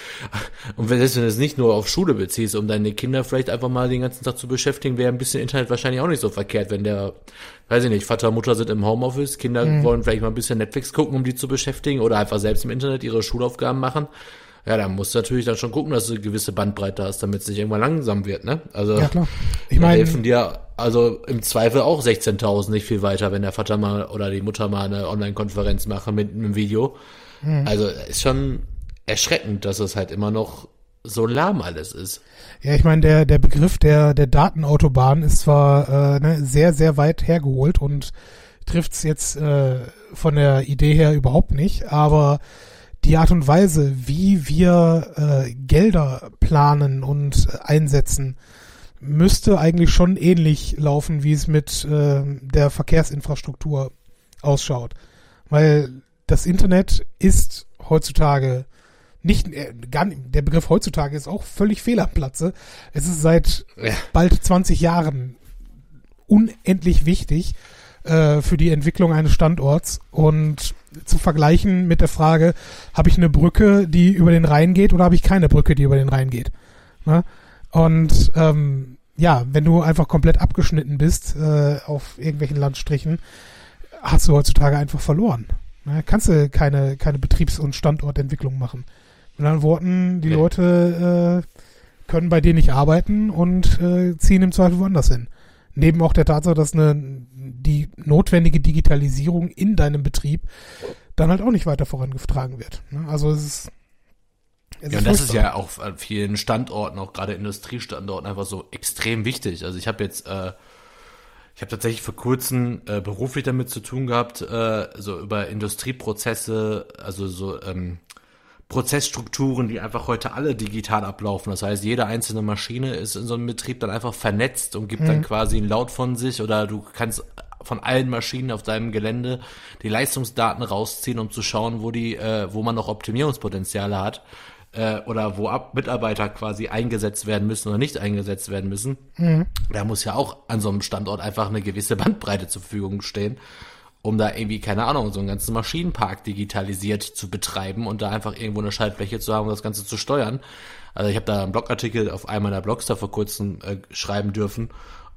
und wenn du es nicht nur auf Schule beziehst, um deine Kinder vielleicht einfach mal den ganzen Tag zu beschäftigen, wäre ein bisschen Internet wahrscheinlich auch nicht so verkehrt, wenn der weiß ich nicht, Vater, Mutter sind im Homeoffice, Kinder mhm. wollen vielleicht mal ein bisschen Netflix gucken, um die zu beschäftigen oder einfach selbst im Internet ihre Schulaufgaben machen. Ja, da musst du natürlich dann schon gucken, dass du eine gewisse Bandbreite hast, damit es nicht irgendwann langsam wird, ne? Also, ja, klar. Ich meine, helfen dir also im Zweifel auch 16.000 nicht viel weiter, wenn der Vater mal oder die Mutter mal eine Online-Konferenz machen mit einem Video. Mhm. Also, ist schon erschreckend, dass es halt immer noch so lahm alles ist. Ja, ich meine, der, der Begriff der, der Datenautobahn ist zwar äh, ne, sehr, sehr weit hergeholt und trifft es jetzt äh, von der Idee her überhaupt nicht, aber die Art und Weise, wie wir äh, Gelder planen und einsetzen, müsste eigentlich schon ähnlich laufen, wie es mit äh, der Verkehrsinfrastruktur ausschaut. Weil das Internet ist heutzutage nicht, äh, gar nicht, der Begriff heutzutage ist auch völlig fehl am Platze. Es ist seit ja. bald 20 Jahren unendlich wichtig äh, für die Entwicklung eines Standorts und zu vergleichen mit der Frage, habe ich eine Brücke, die über den Rhein geht oder habe ich keine Brücke, die über den Rhein geht? Ne? Und ähm, ja, wenn du einfach komplett abgeschnitten bist äh, auf irgendwelchen Landstrichen, hast du heutzutage einfach verloren. Ne? Kannst du keine, keine Betriebs- und Standortentwicklung machen. Mit anderen Worten, die ja. Leute äh, können bei dir nicht arbeiten und äh, ziehen im Zweifel woanders hin. Neben auch der Tatsache, dass eine, die notwendige Digitalisierung in deinem Betrieb dann halt auch nicht weiter vorangetragen wird. Ne? Also es ist ja, und das ist ja auch an vielen Standorten, auch gerade Industriestandorten, einfach so extrem wichtig. Also ich habe jetzt, äh, ich habe tatsächlich vor kurzem äh, beruflich damit zu tun gehabt, äh, so über Industrieprozesse, also so ähm, Prozessstrukturen, die einfach heute alle digital ablaufen. Das heißt, jede einzelne Maschine ist in so einem Betrieb dann einfach vernetzt und gibt mhm. dann quasi einen Laut von sich oder du kannst von allen Maschinen auf deinem Gelände die Leistungsdaten rausziehen, um zu schauen, wo die, äh, wo man noch Optimierungspotenziale hat äh, oder wo Ab Mitarbeiter quasi eingesetzt werden müssen oder nicht eingesetzt werden müssen. Mhm. Da muss ja auch an so einem Standort einfach eine gewisse Bandbreite zur Verfügung stehen um da irgendwie, keine Ahnung, so einen ganzen Maschinenpark digitalisiert zu betreiben und da einfach irgendwo eine Schaltfläche zu haben, um das Ganze zu steuern. Also ich habe da einen Blogartikel auf einem meiner Blogs da vor kurzem äh, schreiben dürfen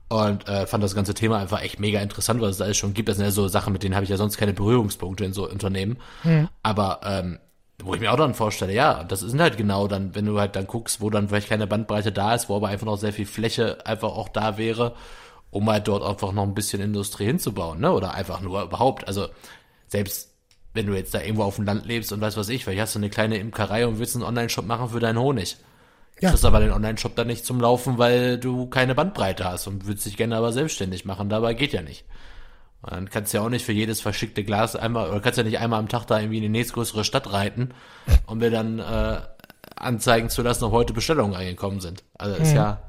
und äh, fand das ganze Thema einfach echt mega interessant, was es da alles schon gibt. Das sind ja so Sachen, mit denen habe ich ja sonst keine Berührungspunkte in so Unternehmen. Mhm. Aber ähm, wo ich mir auch dann vorstelle, ja, das sind halt genau dann, wenn du halt dann guckst, wo dann vielleicht keine Bandbreite da ist, wo aber einfach noch sehr viel Fläche einfach auch da wäre, um halt dort einfach noch ein bisschen Industrie hinzubauen, ne? Oder einfach nur überhaupt. Also selbst wenn du jetzt da irgendwo auf dem Land lebst und weißt was ich, vielleicht hast du eine kleine Imkerei und willst einen Online-Shop machen für deinen Honig. Ja. Kriegst aber den Online-Shop dann nicht zum Laufen, weil du keine Bandbreite hast und würdest dich gerne aber selbstständig machen. Dabei geht ja nicht. Und dann kannst du ja auch nicht für jedes verschickte Glas einmal, oder kannst ja nicht einmal am Tag da irgendwie in die nächstgrößere Stadt reiten, um mir dann äh, anzeigen zu lassen, ob heute Bestellungen eingekommen sind. Also ist mhm. ja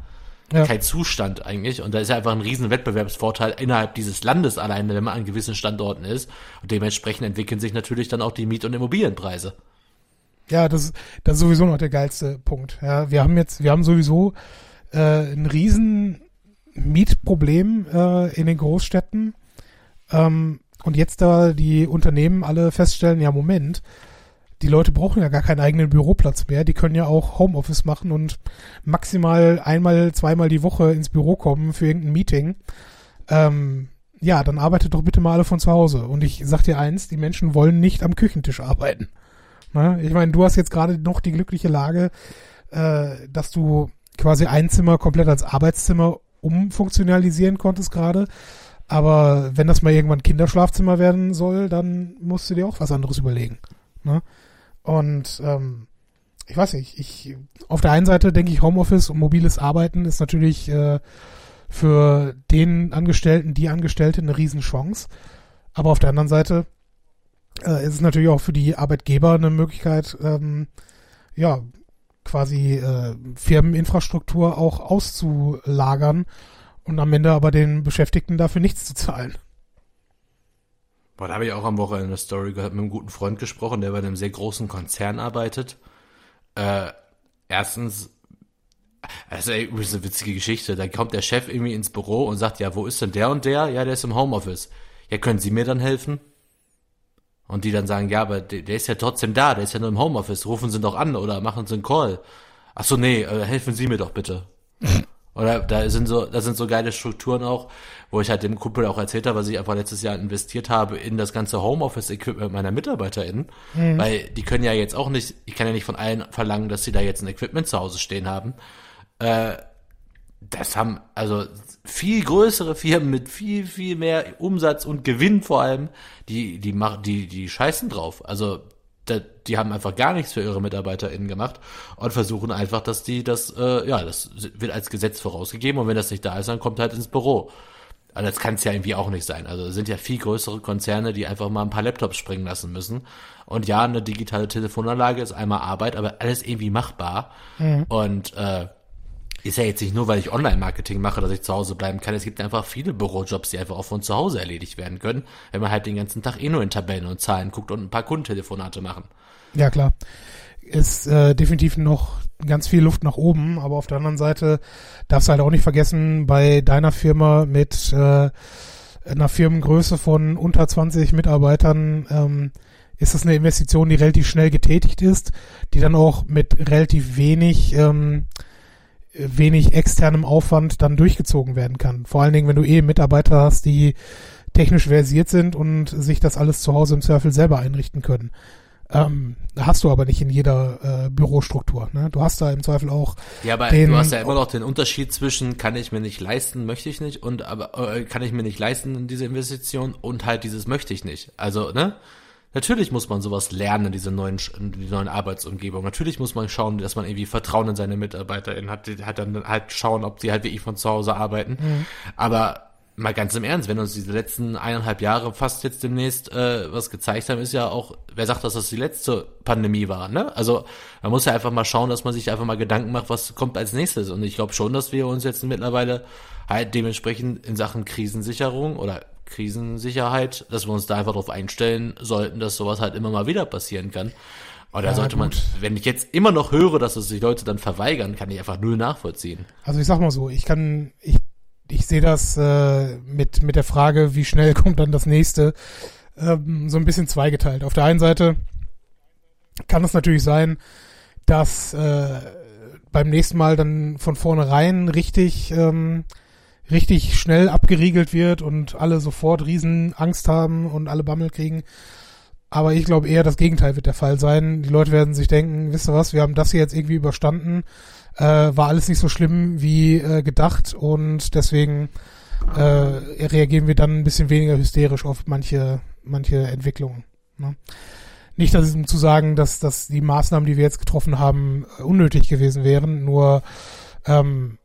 ja. kein Zustand eigentlich. Und da ist ja einfach ein riesen Wettbewerbsvorteil innerhalb dieses Landes alleine, wenn man an gewissen Standorten ist. Und dementsprechend entwickeln sich natürlich dann auch die Miet- und Immobilienpreise. Ja, das, das ist sowieso noch der geilste Punkt. Ja, wir haben jetzt, wir haben sowieso äh, ein riesen Mietproblem äh, in den Großstädten. Ähm, und jetzt da die Unternehmen alle feststellen, ja Moment, die Leute brauchen ja gar keinen eigenen Büroplatz mehr. Die können ja auch Homeoffice machen und maximal einmal, zweimal die Woche ins Büro kommen für irgendein Meeting. Ähm, ja, dann arbeitet doch bitte mal alle von zu Hause. Und ich sag dir eins, die Menschen wollen nicht am Küchentisch arbeiten. Na, ich meine, du hast jetzt gerade noch die glückliche Lage, äh, dass du quasi ein Zimmer komplett als Arbeitszimmer umfunktionalisieren konntest gerade. Aber wenn das mal irgendwann Kinderschlafzimmer werden soll, dann musst du dir auch was anderes überlegen. Ne? Und ähm, ich weiß nicht, ich auf der einen Seite denke ich, Homeoffice und mobiles Arbeiten ist natürlich äh, für den Angestellten, die Angestellte eine Riesenchance. Aber auf der anderen Seite äh, ist es natürlich auch für die Arbeitgeber eine Möglichkeit, ähm, ja, quasi äh, Firmeninfrastruktur auch auszulagern und am Ende aber den Beschäftigten dafür nichts zu zahlen. Boah, da habe ich auch am Wochenende eine Story gehört, mit einem guten Freund gesprochen, der bei einem sehr großen Konzern arbeitet. Äh, erstens, das ist übrigens eine witzige Geschichte. Da kommt der Chef irgendwie ins Büro und sagt, ja, wo ist denn der und der? Ja, der ist im Homeoffice. Ja, können Sie mir dann helfen? Und die dann sagen, ja, aber der, ist ja trotzdem da, der ist ja nur im Homeoffice. Rufen Sie doch an oder machen Sie einen Call. Ach so, nee, äh, helfen Sie mir doch bitte. Oder da sind so, da sind so geile Strukturen auch, wo ich halt dem Kumpel auch erzählt habe, was ich einfach letztes Jahr investiert habe in das ganze Homeoffice-Equipment meiner MitarbeiterInnen. Mhm. Weil die können ja jetzt auch nicht, ich kann ja nicht von allen verlangen, dass sie da jetzt ein Equipment zu Hause stehen haben. Äh, das haben also viel größere Firmen mit viel, viel mehr Umsatz und Gewinn vor allem, die, die machen, die, die scheißen drauf. Also die haben einfach gar nichts für ihre MitarbeiterInnen gemacht und versuchen einfach, dass die das, äh, ja, das wird als Gesetz vorausgegeben und wenn das nicht da ist, dann kommt halt ins Büro. Aber das kann es ja irgendwie auch nicht sein. Also es sind ja viel größere Konzerne, die einfach mal ein paar Laptops springen lassen müssen. Und ja, eine digitale Telefonanlage ist einmal Arbeit, aber alles irgendwie machbar. Mhm. Und äh, ist ja jetzt nicht nur, weil ich Online-Marketing mache, dass ich zu Hause bleiben kann. Es gibt einfach viele Bürojobs, die einfach auch von zu Hause erledigt werden können, wenn man halt den ganzen Tag eh nur in Tabellen und Zahlen guckt und ein paar Kundentelefonate machen. Ja, klar. Ist äh, definitiv noch ganz viel Luft nach oben, aber auf der anderen Seite darfst du halt auch nicht vergessen, bei deiner Firma mit äh, einer Firmengröße von unter 20 Mitarbeitern ähm, ist das eine Investition, die relativ schnell getätigt ist, die dann auch mit relativ wenig ähm, wenig externem Aufwand dann durchgezogen werden kann. Vor allen Dingen, wenn du eh Mitarbeiter hast, die technisch versiert sind und sich das alles zu Hause im Zweifel selber einrichten können. Ähm, hast du aber nicht in jeder äh, Bürostruktur. Ne? Du hast da im Zweifel auch. Ja, aber den, du hast ja immer noch den Unterschied zwischen kann ich mir nicht leisten, möchte ich nicht und aber äh, kann ich mir nicht leisten diese Investition und halt dieses möchte ich nicht. Also ne? Natürlich muss man sowas lernen, diese neuen, die neuen Arbeitsumgebung. Natürlich muss man schauen, dass man irgendwie Vertrauen in seine MitarbeiterInnen hat, hat dann halt schauen, ob sie halt wirklich von zu Hause arbeiten. Mhm. Aber mal ganz im Ernst, wenn uns diese letzten eineinhalb Jahre fast jetzt demnächst äh, was gezeigt haben, ist ja auch, wer sagt, dass das die letzte Pandemie war, ne? Also man muss ja einfach mal schauen, dass man sich einfach mal Gedanken macht, was kommt als nächstes. Und ich glaube schon, dass wir uns jetzt mittlerweile halt dementsprechend in Sachen Krisensicherung oder Krisensicherheit, dass wir uns da einfach darauf einstellen sollten, dass sowas halt immer mal wieder passieren kann. Da ja, sollte man, wenn ich jetzt immer noch höre, dass es die Leute dann verweigern, kann ich einfach null nachvollziehen. Also ich sag mal so, ich kann, ich, ich sehe das äh, mit, mit der Frage, wie schnell kommt dann das nächste, ähm, so ein bisschen zweigeteilt. Auf der einen Seite kann es natürlich sein, dass äh, beim nächsten Mal dann von vornherein richtig ähm, richtig schnell abgeriegelt wird und alle sofort riesen Angst haben und alle Bammel kriegen. Aber ich glaube eher, das Gegenteil wird der Fall sein. Die Leute werden sich denken, wisst ihr was, wir haben das hier jetzt irgendwie überstanden, äh, war alles nicht so schlimm wie äh, gedacht und deswegen äh, reagieren wir dann ein bisschen weniger hysterisch auf manche, manche Entwicklungen. Ne? Nicht, dass es um zu sagen, dass, dass die Maßnahmen, die wir jetzt getroffen haben, unnötig gewesen wären, nur ähm,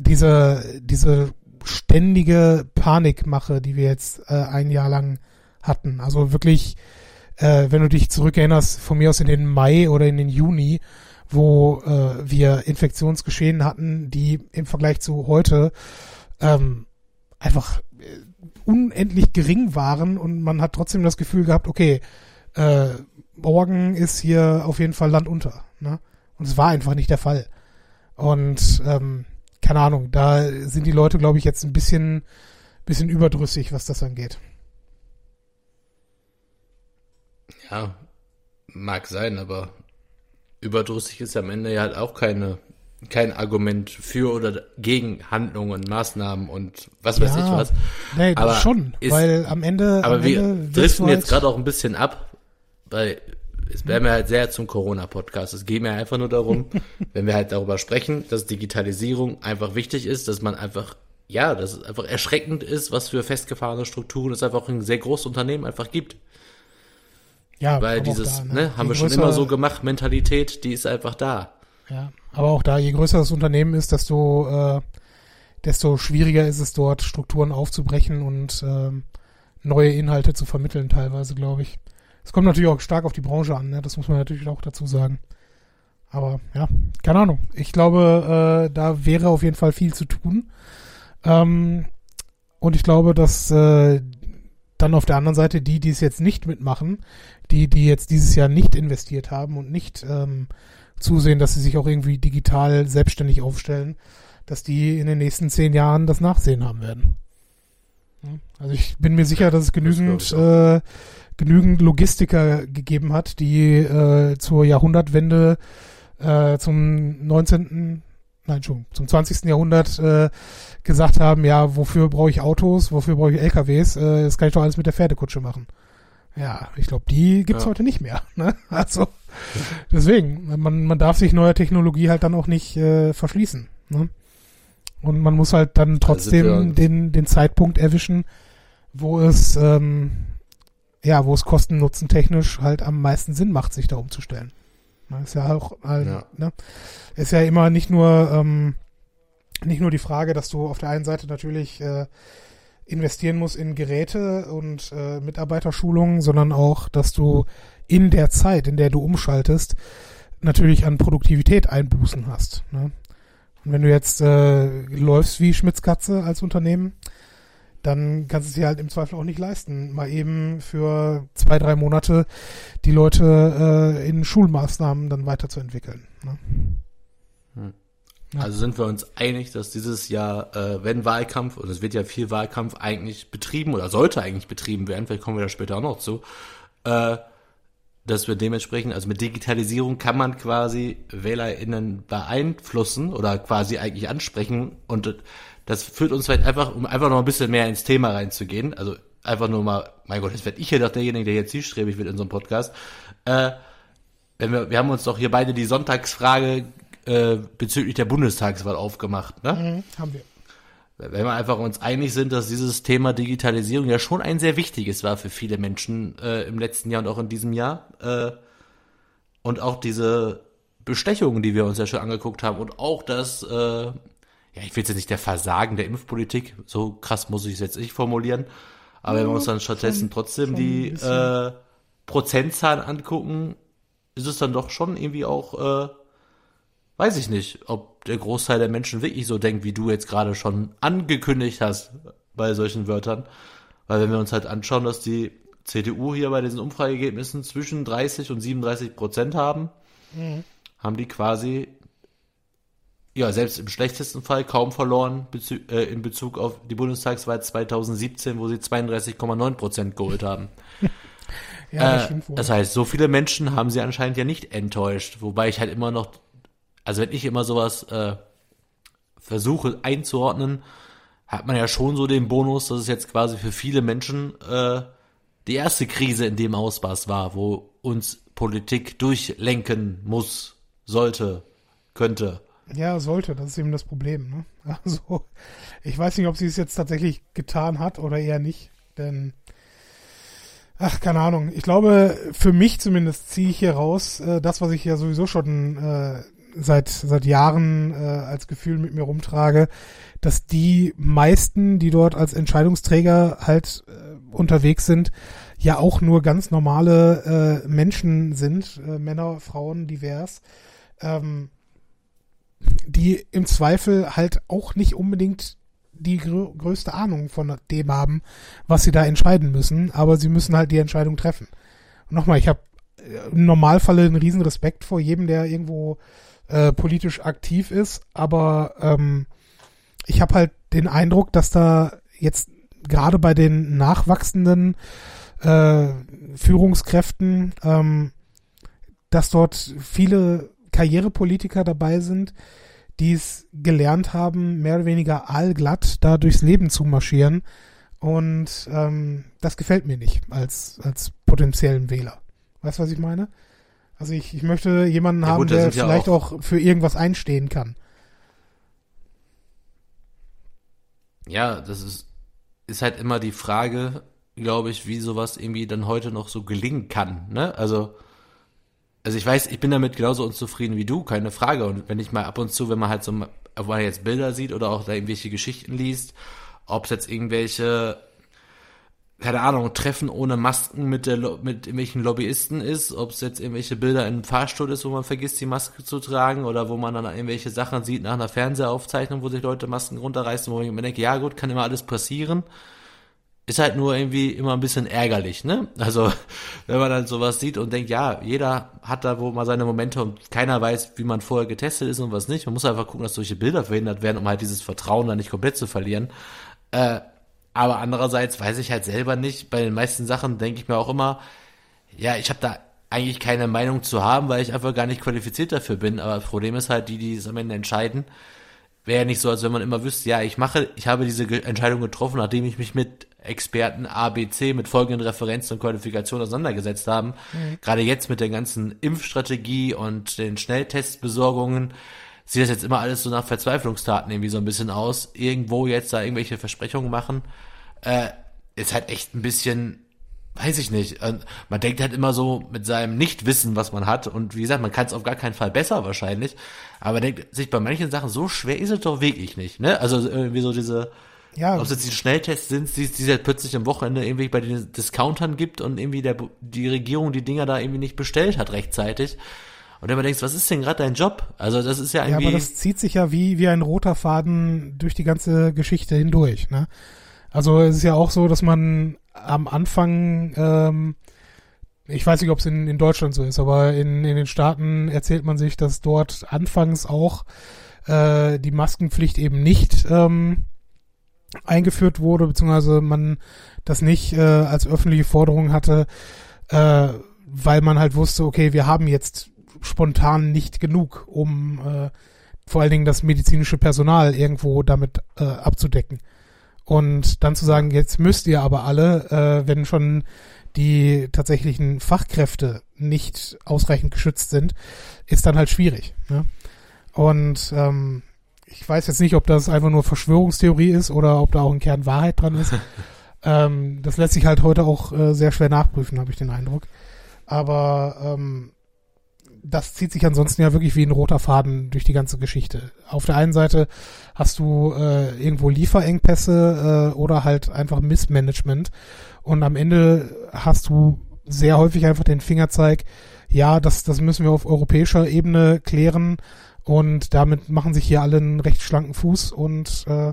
diese, diese ständige Panikmache, die wir jetzt äh, ein Jahr lang hatten. Also wirklich, äh, wenn du dich zurückerinnerst, von mir aus in den Mai oder in den Juni, wo äh, wir Infektionsgeschehen hatten, die im Vergleich zu heute ähm, einfach äh, unendlich gering waren und man hat trotzdem das Gefühl gehabt, okay, äh, morgen ist hier auf jeden Fall Land unter. Ne? Und es war einfach nicht der Fall. Und ähm, keine Ahnung, da sind die Leute, glaube ich, jetzt ein bisschen, bisschen überdrüssig, was das angeht. Ja, mag sein, aber überdrüssig ist am Ende ja halt auch keine kein Argument für oder gegen Handlungen, Maßnahmen und was weiß ja, ich was. Nee, aber schon, ist, weil am Ende. Aber am wir Ende driften jetzt gerade auch ein bisschen ab, weil es wäre mir halt sehr zum Corona-Podcast. Es geht mir einfach nur darum, wenn wir halt darüber sprechen, dass Digitalisierung einfach wichtig ist, dass man einfach, ja, dass es einfach erschreckend ist, was für festgefahrene Strukturen es einfach ein sehr großes Unternehmen einfach gibt. Ja, weil dieses, da, ne, ne, haben wir schon immer so gemacht, Mentalität, die ist einfach da. Ja, aber auch da, je größer das Unternehmen ist, desto, äh, desto schwieriger ist es dort, Strukturen aufzubrechen und äh, neue Inhalte zu vermitteln, teilweise, glaube ich. Es kommt natürlich auch stark auf die Branche an, ne? das muss man natürlich auch dazu sagen. Aber ja, keine Ahnung. Ich glaube, äh, da wäre auf jeden Fall viel zu tun. Ähm, und ich glaube, dass äh, dann auf der anderen Seite die, die es jetzt nicht mitmachen, die, die jetzt dieses Jahr nicht investiert haben und nicht ähm, zusehen, dass sie sich auch irgendwie digital selbstständig aufstellen, dass die in den nächsten zehn Jahren das Nachsehen haben werden. Also ich bin mir sicher, dass es genügend, das äh, genügend Logistiker gegeben hat, die äh, zur Jahrhundertwende äh, zum 19. Nein, schon, zum 20. Jahrhundert äh, gesagt haben, ja, wofür brauche ich Autos, wofür brauche ich LKWs, äh, das kann ich doch alles mit der Pferdekutsche machen. Ja, ich glaube, die gibt's ja. heute nicht mehr. Ne? Also deswegen, man, man darf sich neuer Technologie halt dann auch nicht äh, verschließen. Ne? Und man muss halt dann trotzdem also den, den Zeitpunkt erwischen, wo es ähm, ja, wo es kosten-nutzen technisch halt am meisten Sinn macht, sich da umzustellen. Ist ja auch, halt, ja. ne? Ist ja immer nicht nur ähm, nicht nur die Frage, dass du auf der einen Seite natürlich äh, investieren musst in Geräte und äh, Mitarbeiterschulungen, sondern auch, dass du in der Zeit, in der du umschaltest, natürlich an Produktivität Einbußen hast. Ne? Und wenn du jetzt äh, läufst wie Schmitzkatze als Unternehmen, dann kannst du es dir halt im Zweifel auch nicht leisten, mal eben für zwei, drei Monate die Leute äh, in Schulmaßnahmen dann weiterzuentwickeln. Ne? Hm. Ja. Also sind wir uns einig, dass dieses Jahr, äh, wenn Wahlkampf, und es wird ja viel Wahlkampf eigentlich betrieben oder sollte eigentlich betrieben werden, vielleicht kommen wir da später auch noch zu, äh, dass wir dementsprechend, also mit Digitalisierung kann man quasi WählerInnen beeinflussen oder quasi eigentlich ansprechen und das führt uns vielleicht einfach, um einfach noch ein bisschen mehr ins Thema reinzugehen, also einfach nur mal, mein Gott, jetzt werde ich hier doch derjenige, der jetzt zielstrebig wird in so einem Podcast, äh, wenn wir, wir haben uns doch hier beide die Sonntagsfrage äh, bezüglich der Bundestagswahl aufgemacht, ne? Mhm, haben wir. Wenn wir einfach uns einig sind, dass dieses Thema Digitalisierung ja schon ein sehr wichtiges war für viele Menschen äh, im letzten Jahr und auch in diesem Jahr. Äh, und auch diese Bestechungen, die wir uns ja schon angeguckt haben und auch das, äh, ja, ich will jetzt nicht der Versagen der Impfpolitik, so krass muss ich es jetzt nicht formulieren, aber ja, wenn wir uns dann stattdessen schon, trotzdem schon die äh, Prozentzahlen angucken, ist es dann doch schon irgendwie auch äh, weiß ich nicht, ob der Großteil der Menschen wirklich so denkt, wie du jetzt gerade schon angekündigt hast bei solchen Wörtern. Weil wenn wir uns halt anschauen, dass die CDU hier bei diesen Umfrageergebnissen zwischen 30 und 37 Prozent haben, mhm. haben die quasi, ja, selbst im schlechtesten Fall kaum verloren bezü äh, in Bezug auf die Bundestagswahl 2017, wo sie 32,9 Prozent geholt haben. ja, äh, das heißt, so viele Menschen haben sie anscheinend ja nicht enttäuscht, wobei ich halt immer noch also wenn ich immer sowas äh, versuche einzuordnen, hat man ja schon so den Bonus, dass es jetzt quasi für viele Menschen äh, die erste Krise in dem Ausmaß war, wo uns Politik durchlenken muss, sollte, könnte. Ja, sollte, das ist eben das Problem. Ne? Also, ich weiß nicht, ob sie es jetzt tatsächlich getan hat oder eher nicht, denn, ach, keine Ahnung. Ich glaube, für mich zumindest ziehe ich hier raus, äh, das, was ich ja sowieso schon äh, seit seit Jahren äh, als Gefühl mit mir rumtrage, dass die meisten, die dort als Entscheidungsträger halt äh, unterwegs sind, ja auch nur ganz normale äh, Menschen sind, äh, Männer, Frauen, divers, ähm, die im Zweifel halt auch nicht unbedingt die grö größte Ahnung von dem haben, was sie da entscheiden müssen, aber sie müssen halt die Entscheidung treffen. Und nochmal, ich habe äh, im Normalfall einen riesen Respekt vor jedem, der irgendwo äh, politisch aktiv ist, aber ähm, ich habe halt den Eindruck, dass da jetzt gerade bei den nachwachsenden äh, Führungskräften ähm, dass dort viele Karrierepolitiker dabei sind, die es gelernt haben, mehr oder weniger allglatt da durchs Leben zu marschieren. Und ähm, das gefällt mir nicht als, als potenziellen Wähler. Weißt du, was ich meine? Also ich, ich möchte jemanden ja, haben, gut, der vielleicht ja auch, auch für irgendwas einstehen kann. Ja, das ist, ist halt immer die Frage, glaube ich, wie sowas irgendwie dann heute noch so gelingen kann. Ne? Also also ich weiß, ich bin damit genauso unzufrieden wie du, keine Frage. Und wenn ich mal ab und zu, wenn man halt so, ob man jetzt Bilder sieht oder auch da irgendwelche Geschichten liest, ob es jetzt irgendwelche, keine Ahnung, Treffen ohne Masken mit der mit irgendwelchen Lobbyisten ist, ob es jetzt irgendwelche Bilder im Fahrstuhl ist, wo man vergisst, die Maske zu tragen, oder wo man dann irgendwelche Sachen sieht nach einer Fernsehaufzeichnung, wo sich Leute Masken runterreißen, wo ich mir denke, ja gut, kann immer alles passieren. Ist halt nur irgendwie immer ein bisschen ärgerlich, ne? Also, wenn man dann sowas sieht und denkt, ja, jeder hat da wohl mal seine Momente und keiner weiß, wie man vorher getestet ist und was nicht. Man muss einfach gucken, dass solche Bilder verhindert werden, um halt dieses Vertrauen dann nicht komplett zu verlieren. Äh, aber andererseits weiß ich halt selber nicht. Bei den meisten Sachen denke ich mir auch immer, ja, ich habe da eigentlich keine Meinung zu haben, weil ich einfach gar nicht qualifiziert dafür bin. Aber das Problem ist halt, die, die es am Ende entscheiden, wäre ja nicht so, als wenn man immer wüsste, ja, ich mache, ich habe diese Entscheidung getroffen, nachdem ich mich mit Experten ABC mit folgenden Referenzen und Qualifikationen auseinandergesetzt haben. Mhm. Gerade jetzt mit der ganzen Impfstrategie und den Schnelltestbesorgungen sieht das jetzt immer alles so nach Verzweiflungstaten irgendwie so ein bisschen aus. Irgendwo jetzt da irgendwelche Versprechungen machen, äh, ist halt echt ein bisschen, weiß ich nicht. Man denkt halt immer so mit seinem Nichtwissen, was man hat. Und wie gesagt, man kann es auf gar keinen Fall besser wahrscheinlich. Aber denkt sich bei manchen Sachen, so schwer ist es doch wirklich nicht. Ne? Also irgendwie so diese ja. Ob es jetzt die Schnelltests sind, die, die es halt plötzlich am Wochenende irgendwie bei den Discountern gibt und irgendwie der, die Regierung die Dinger da irgendwie nicht bestellt hat rechtzeitig. Und wenn man denkt, was ist denn gerade dein Job? Also das ist ja irgendwie. Ja, aber das zieht sich ja wie, wie ein roter Faden durch die ganze Geschichte hindurch, ne? Also es ist ja auch so, dass man am Anfang, ähm, ich weiß nicht, ob es in, in Deutschland so ist, aber in, in den Staaten erzählt man sich, dass dort anfangs auch äh, die Maskenpflicht eben nicht ähm, eingeführt wurde, beziehungsweise man das nicht äh, als öffentliche Forderung hatte, äh, weil man halt wusste, okay, wir haben jetzt spontan nicht genug, um äh, vor allen Dingen das medizinische Personal irgendwo damit äh, abzudecken. Und dann zu sagen, jetzt müsst ihr aber alle, äh, wenn schon die tatsächlichen Fachkräfte nicht ausreichend geschützt sind, ist dann halt schwierig. Ne? Und ähm, ich weiß jetzt nicht, ob das einfach nur Verschwörungstheorie ist oder ob da auch ein Kern Wahrheit dran ist. ähm, das lässt sich halt heute auch äh, sehr schwer nachprüfen, habe ich den Eindruck. Aber ähm, das zieht sich ansonsten ja wirklich wie ein roter Faden durch die ganze Geschichte. Auf der einen Seite hast du äh, irgendwo Lieferengpässe äh, oder halt einfach Missmanagement und am Ende hast du sehr häufig einfach den Fingerzeig, ja, das, das müssen wir auf europäischer Ebene klären und damit machen sich hier alle einen recht schlanken Fuß und äh,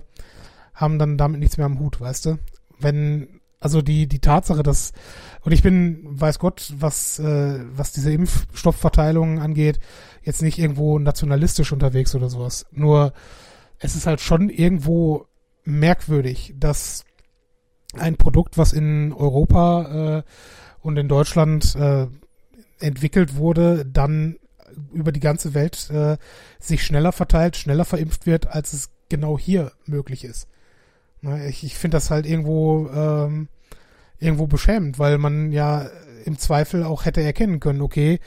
haben dann damit nichts mehr am Hut, weißt du? Wenn, also die, die Tatsache, dass, und ich bin, weiß Gott, was, äh, was diese Impfstoffverteilung angeht, jetzt nicht irgendwo nationalistisch unterwegs oder sowas. Nur, es ist halt schon irgendwo merkwürdig, dass ein Produkt, was in Europa äh, und in Deutschland äh, entwickelt wurde, dann über die ganze Welt äh, sich schneller verteilt, schneller verimpft wird, als es genau hier möglich ist. Na, ich ich finde das halt irgendwo ähm, irgendwo beschämend, weil man ja im Zweifel auch hätte erkennen können, okay,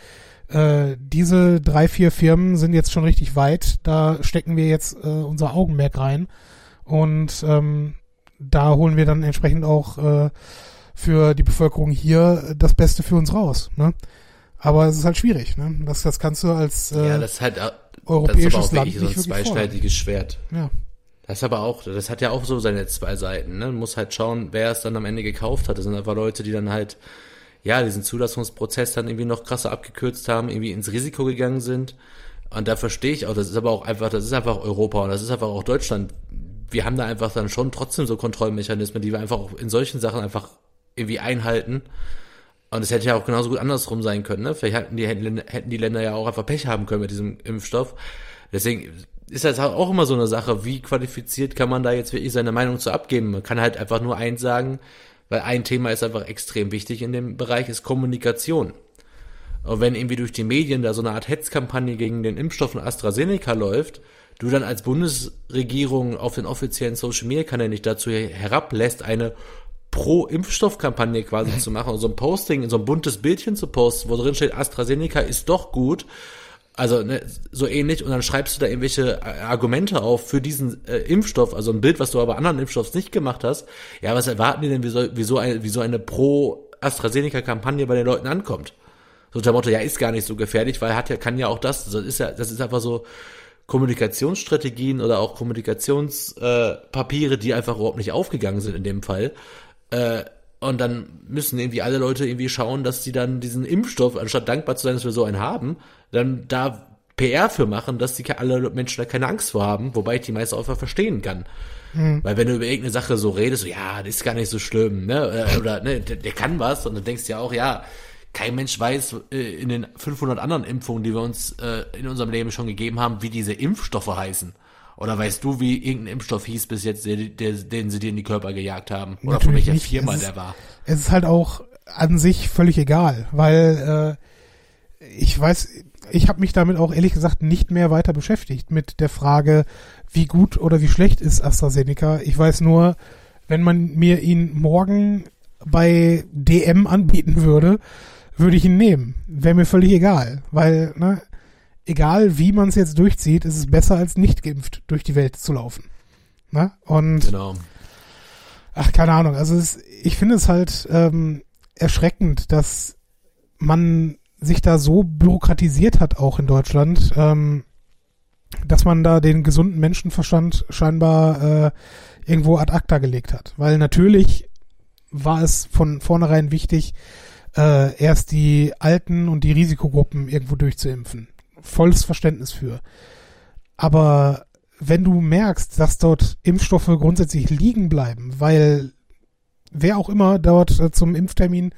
äh, diese drei, vier Firmen sind jetzt schon richtig weit, da stecken wir jetzt äh, unser Augenmerk rein und ähm, da holen wir dann entsprechend auch äh, für die Bevölkerung hier das Beste für uns raus. Ne? Aber es ist halt schwierig, ne? Das, das kannst du als äh, ja, das ist halt, europäisches das ist aber auch Land nicht so ein zweischneidiges Schwert. Ja. Das ist aber auch, das hat ja auch so seine zwei Seiten. Ne? Man muss halt schauen, wer es dann am Ende gekauft hat. Das sind einfach Leute, die dann halt, ja, diesen Zulassungsprozess dann irgendwie noch krasser abgekürzt haben, irgendwie ins Risiko gegangen sind. Und da verstehe ich auch, das ist aber auch einfach, das ist einfach Europa und das ist einfach auch Deutschland. Wir haben da einfach dann schon trotzdem so Kontrollmechanismen, die wir einfach auch in solchen Sachen einfach irgendwie einhalten. Und es hätte ja auch genauso gut andersrum sein können. Ne? Vielleicht hätten die, hätten die Länder ja auch einfach Pech haben können mit diesem Impfstoff. Deswegen ist das auch immer so eine Sache, wie qualifiziert kann man da jetzt wirklich seine Meinung zu abgeben? Man kann halt einfach nur eins sagen, weil ein Thema ist einfach extrem wichtig in dem Bereich, ist Kommunikation. Und wenn irgendwie durch die Medien da so eine Art Hetzkampagne gegen den Impfstoff von AstraZeneca läuft, du dann als Bundesregierung auf den offiziellen Social Media Kanal nicht dazu herablässt, eine Pro-Impfstoffkampagne quasi zu machen und so ein Posting, so ein buntes Bildchen zu posten, wo drin steht, AstraZeneca ist doch gut. Also ne, so ähnlich und dann schreibst du da irgendwelche äh, Argumente auf für diesen äh, Impfstoff, also ein Bild, was du aber anderen Impfstoffs nicht gemacht hast. Ja, was erwarten die denn, wie so, wie so eine, wie so eine Pro-AstraZeneca-Kampagne bei den Leuten ankommt? So der Motto, ja, ist gar nicht so gefährlich, weil hat ja, kann ja auch das, das ist ja, das ist einfach so, Kommunikationsstrategien oder auch Kommunikationspapiere, äh, die einfach überhaupt nicht aufgegangen sind in dem Fall. Äh, und dann müssen irgendwie alle Leute irgendwie schauen, dass sie dann diesen Impfstoff, anstatt dankbar zu sein, dass wir so einen haben, dann da PR für machen, dass die alle Menschen da keine Angst vor haben, wobei ich die meisten auch verstehen kann. Mhm. Weil wenn du über irgendeine Sache so redest, so, ja, das ist gar nicht so schlimm, ne, äh, oder, ne, der, der kann was, und du denkst ja auch, ja, kein Mensch weiß äh, in den 500 anderen Impfungen, die wir uns äh, in unserem Leben schon gegeben haben, wie diese Impfstoffe heißen. Oder weißt du, wie irgendein Impfstoff hieß bis jetzt, der, der, den sie dir in die Körper gejagt haben? Oder Natürlich von welcher nicht. Firma ist, der war? Es ist halt auch an sich völlig egal, weil äh, ich weiß, ich habe mich damit auch ehrlich gesagt nicht mehr weiter beschäftigt mit der Frage, wie gut oder wie schlecht ist AstraZeneca. Ich weiß nur, wenn man mir ihn morgen bei DM anbieten würde, würde ich ihn nehmen. Wäre mir völlig egal, weil, ne, egal wie man es jetzt durchzieht, ist es besser als nicht geimpft durch die Welt zu laufen. Ne? Und genau. ach, keine Ahnung, also es, ich finde es halt ähm, erschreckend, dass man sich da so bürokratisiert hat, auch in Deutschland, ähm, dass man da den gesunden Menschenverstand scheinbar äh, irgendwo ad acta gelegt hat. Weil natürlich war es von vornherein wichtig, äh, erst die Alten und die Risikogruppen irgendwo durchzuimpfen. Volles Verständnis für. Aber wenn du merkst, dass dort Impfstoffe grundsätzlich liegen bleiben, weil wer auch immer dort äh, zum Impftermin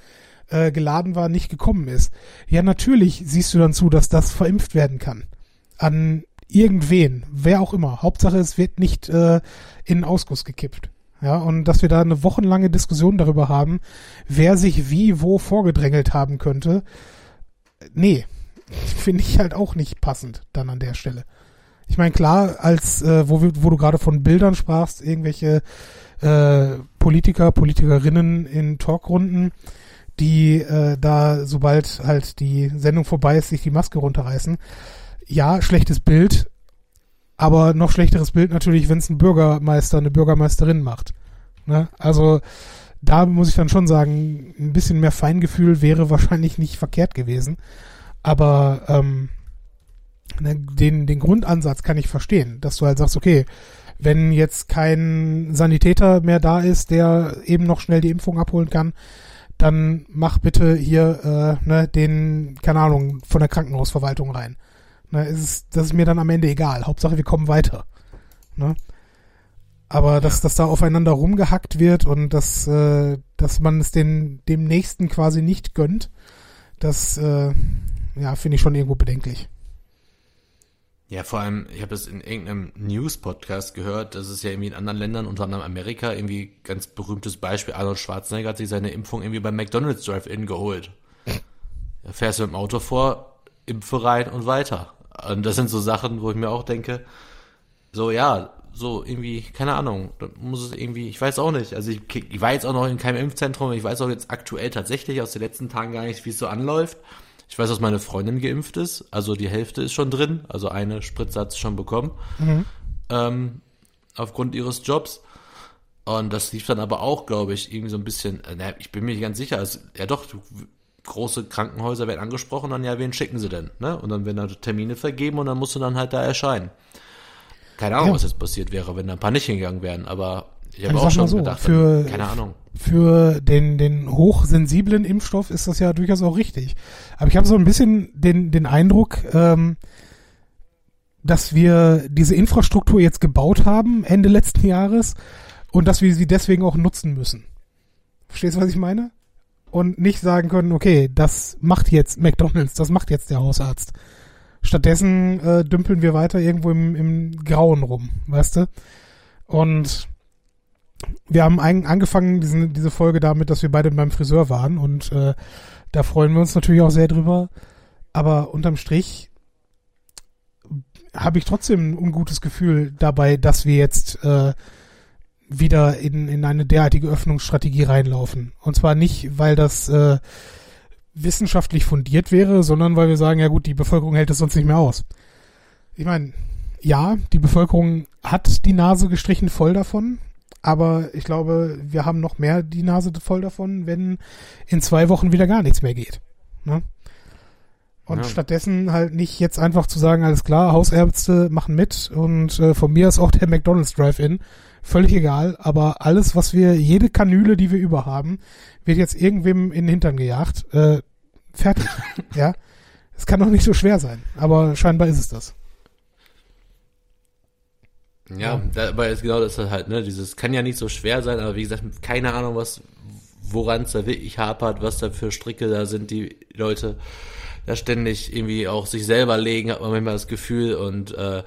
äh, geladen war, nicht gekommen ist, ja natürlich siehst du dann zu, dass das verimpft werden kann. An irgendwen, wer auch immer. Hauptsache, es wird nicht äh, in den Ausguss gekippt. Ja, und dass wir da eine wochenlange Diskussion darüber haben, wer sich wie wo vorgedrängelt haben könnte. Nee, finde ich halt auch nicht passend dann an der Stelle. Ich meine, klar, als äh, wo, wo du gerade von Bildern sprachst, irgendwelche äh, Politiker, Politikerinnen in Talkrunden, die äh, da, sobald halt die Sendung vorbei ist, sich die Maske runterreißen. Ja, schlechtes Bild, aber noch schlechteres Bild natürlich, wenn es ein Bürgermeister, eine Bürgermeisterin macht. Ne? Also da muss ich dann schon sagen, ein bisschen mehr Feingefühl wäre wahrscheinlich nicht verkehrt gewesen. Aber ähm, ne, den, den Grundansatz kann ich verstehen, dass du halt sagst, okay, wenn jetzt kein Sanitäter mehr da ist, der eben noch schnell die Impfung abholen kann, dann mach bitte hier äh, ne, den, keine Ahnung, von der Krankenhausverwaltung rein. Ne, ist, das ist mir dann am Ende egal. Hauptsache, wir kommen weiter. Ne? Aber dass, dass da aufeinander rumgehackt wird und dass, äh, dass man es den, dem Nächsten quasi nicht gönnt, das äh, ja, finde ich schon irgendwo bedenklich. Ja, vor allem, ich habe das in irgendeinem News-Podcast gehört, dass es ja irgendwie in anderen Ländern, unter anderem Amerika, irgendwie ganz berühmtes Beispiel, Arnold Schwarzenegger hat sich seine Impfung irgendwie beim McDonalds Drive-In geholt. Da fährst du im Auto vor, impfe rein und weiter. Und das sind so Sachen, wo ich mir auch denke, so ja, so irgendwie, keine Ahnung, da muss es irgendwie, ich weiß auch nicht. Also ich, ich war jetzt auch noch in keinem Impfzentrum, ich weiß auch jetzt aktuell tatsächlich aus den letzten Tagen gar nicht, wie es so anläuft. Ich weiß, dass meine Freundin geimpft ist, also die Hälfte ist schon drin, also eine Spritze hat sie schon bekommen, mhm. ähm, aufgrund ihres Jobs. Und das lief dann aber auch, glaube ich, irgendwie so ein bisschen, äh, ich bin mir nicht ganz sicher, also, ja doch, große Krankenhäuser werden angesprochen, dann ja, wen schicken sie denn? Ne? Und dann werden da Termine vergeben und dann musst du dann halt da erscheinen. Keine Ahnung, ja. was jetzt passiert wäre, wenn da ein paar nicht hingegangen wären, aber ich habe auch schon so, gedacht, für, keine Ahnung. Für den, den hochsensiblen Impfstoff ist das ja durchaus auch richtig. Aber ich habe so ein bisschen den, den Eindruck, ähm, dass wir diese Infrastruktur jetzt gebaut haben, Ende letzten Jahres, und dass wir sie deswegen auch nutzen müssen. Verstehst du, was ich meine? und nicht sagen können, okay, das macht jetzt McDonalds, das macht jetzt der Hausarzt. Stattdessen äh, dümpeln wir weiter irgendwo im, im Grauen rum, weißt du? Und wir haben angefangen, diesen, diese Folge damit, dass wir beide beim Friseur waren und äh, da freuen wir uns natürlich auch sehr drüber. Aber unterm Strich habe ich trotzdem ein ungutes Gefühl dabei, dass wir jetzt äh, wieder in, in eine derartige Öffnungsstrategie reinlaufen. Und zwar nicht, weil das äh, wissenschaftlich fundiert wäre, sondern weil wir sagen, ja gut, die Bevölkerung hält es sonst nicht mehr aus. Ich meine, ja, die Bevölkerung hat die Nase gestrichen voll davon, aber ich glaube, wir haben noch mehr die Nase voll davon, wenn in zwei Wochen wieder gar nichts mehr geht. Ne? Und ja. stattdessen halt nicht jetzt einfach zu sagen, alles klar, Hausärzte machen mit und äh, von mir ist auch der McDonald's Drive-In. Völlig egal, aber alles, was wir, jede Kanüle, die wir überhaben, wird jetzt irgendwem in den Hintern gejagt. Äh, fertig. ja. Es kann doch nicht so schwer sein, aber scheinbar ist es das. Ja, ja. dabei ist genau das halt, ne, dieses kann ja nicht so schwer sein, aber wie gesagt, keine Ahnung, was, woran es da wirklich hapert, was da für Stricke da sind, die Leute da ständig irgendwie auch sich selber legen, hat man manchmal das Gefühl und äh,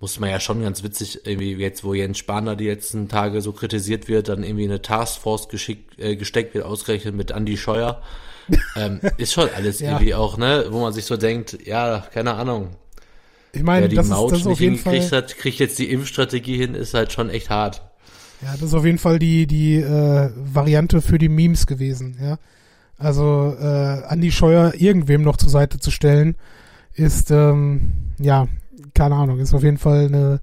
muss man ja schon ganz witzig, irgendwie jetzt, wo Jens Spahner die letzten Tage so kritisiert wird, dann irgendwie eine Taskforce geschickt, äh, gesteckt wird, ausgerechnet mit Andy Scheuer. ähm, ist schon alles ja. irgendwie auch, ne, wo man sich so denkt, ja, keine Ahnung. Ich meine, Wer die das Maut ist, das nicht hingekriegt hat, kriegt jetzt die Impfstrategie hin, ist halt schon echt hart. Ja, das ist auf jeden Fall die, die äh, Variante für die Memes gewesen, ja. Also äh, Andi Scheuer irgendwem noch zur Seite zu stellen, ist, ähm, ja, keine Ahnung, ist auf jeden Fall eine,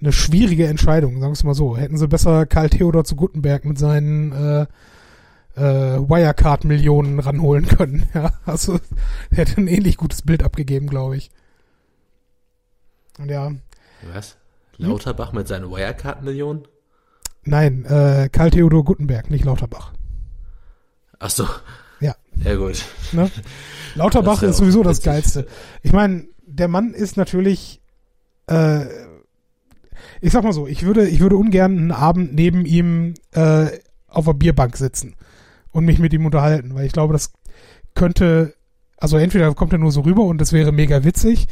eine schwierige Entscheidung, sagen wir es mal so. Hätten sie besser Karl Theodor zu Guttenberg mit seinen äh, äh, Wirecard-Millionen ranholen können. Ja, also hätte ein ähnlich gutes Bild abgegeben, glaube ich. Und ja. Was? Lauterbach hm? mit seinen Wirecard-Millionen? Nein, äh, Karl Theodor Guttenberg, nicht Lauterbach. Ach so. Ja. Ja, gut. Ne? Lauterbach ist, ist sowieso das Geilste. Ich meine, der Mann ist natürlich, äh, ich sag mal so, ich würde, ich würde ungern einen Abend neben ihm äh, auf der Bierbank sitzen und mich mit ihm unterhalten, weil ich glaube, das könnte, also entweder kommt er nur so rüber und das wäre mega witzig,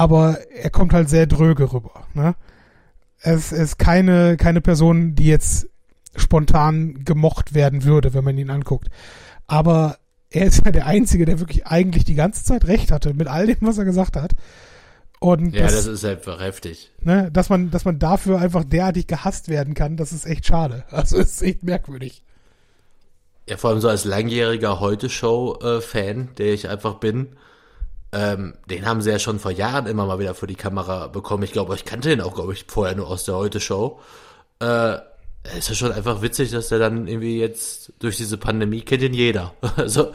aber er kommt halt sehr dröge rüber. Ne? Es ist keine, keine Person, die jetzt spontan gemocht werden würde, wenn man ihn anguckt. Aber er ist ja der Einzige, der wirklich eigentlich die ganze Zeit recht hatte mit all dem, was er gesagt hat. Und ja, das, das ist einfach heftig. Ne, dass man, dass man dafür einfach derartig gehasst werden kann, das ist echt schade. Also es ist echt merkwürdig. Ja, vor allem so als langjähriger Heute-Show-Fan, der ich einfach bin, ähm, den haben sie ja schon vor Jahren immer mal wieder vor die Kamera bekommen. Ich glaube, ich kannte den auch, glaube ich, vorher nur aus der Heute-Show. Äh, es ist schon einfach witzig, dass der dann irgendwie jetzt durch diese Pandemie kennt ihn jeder. Also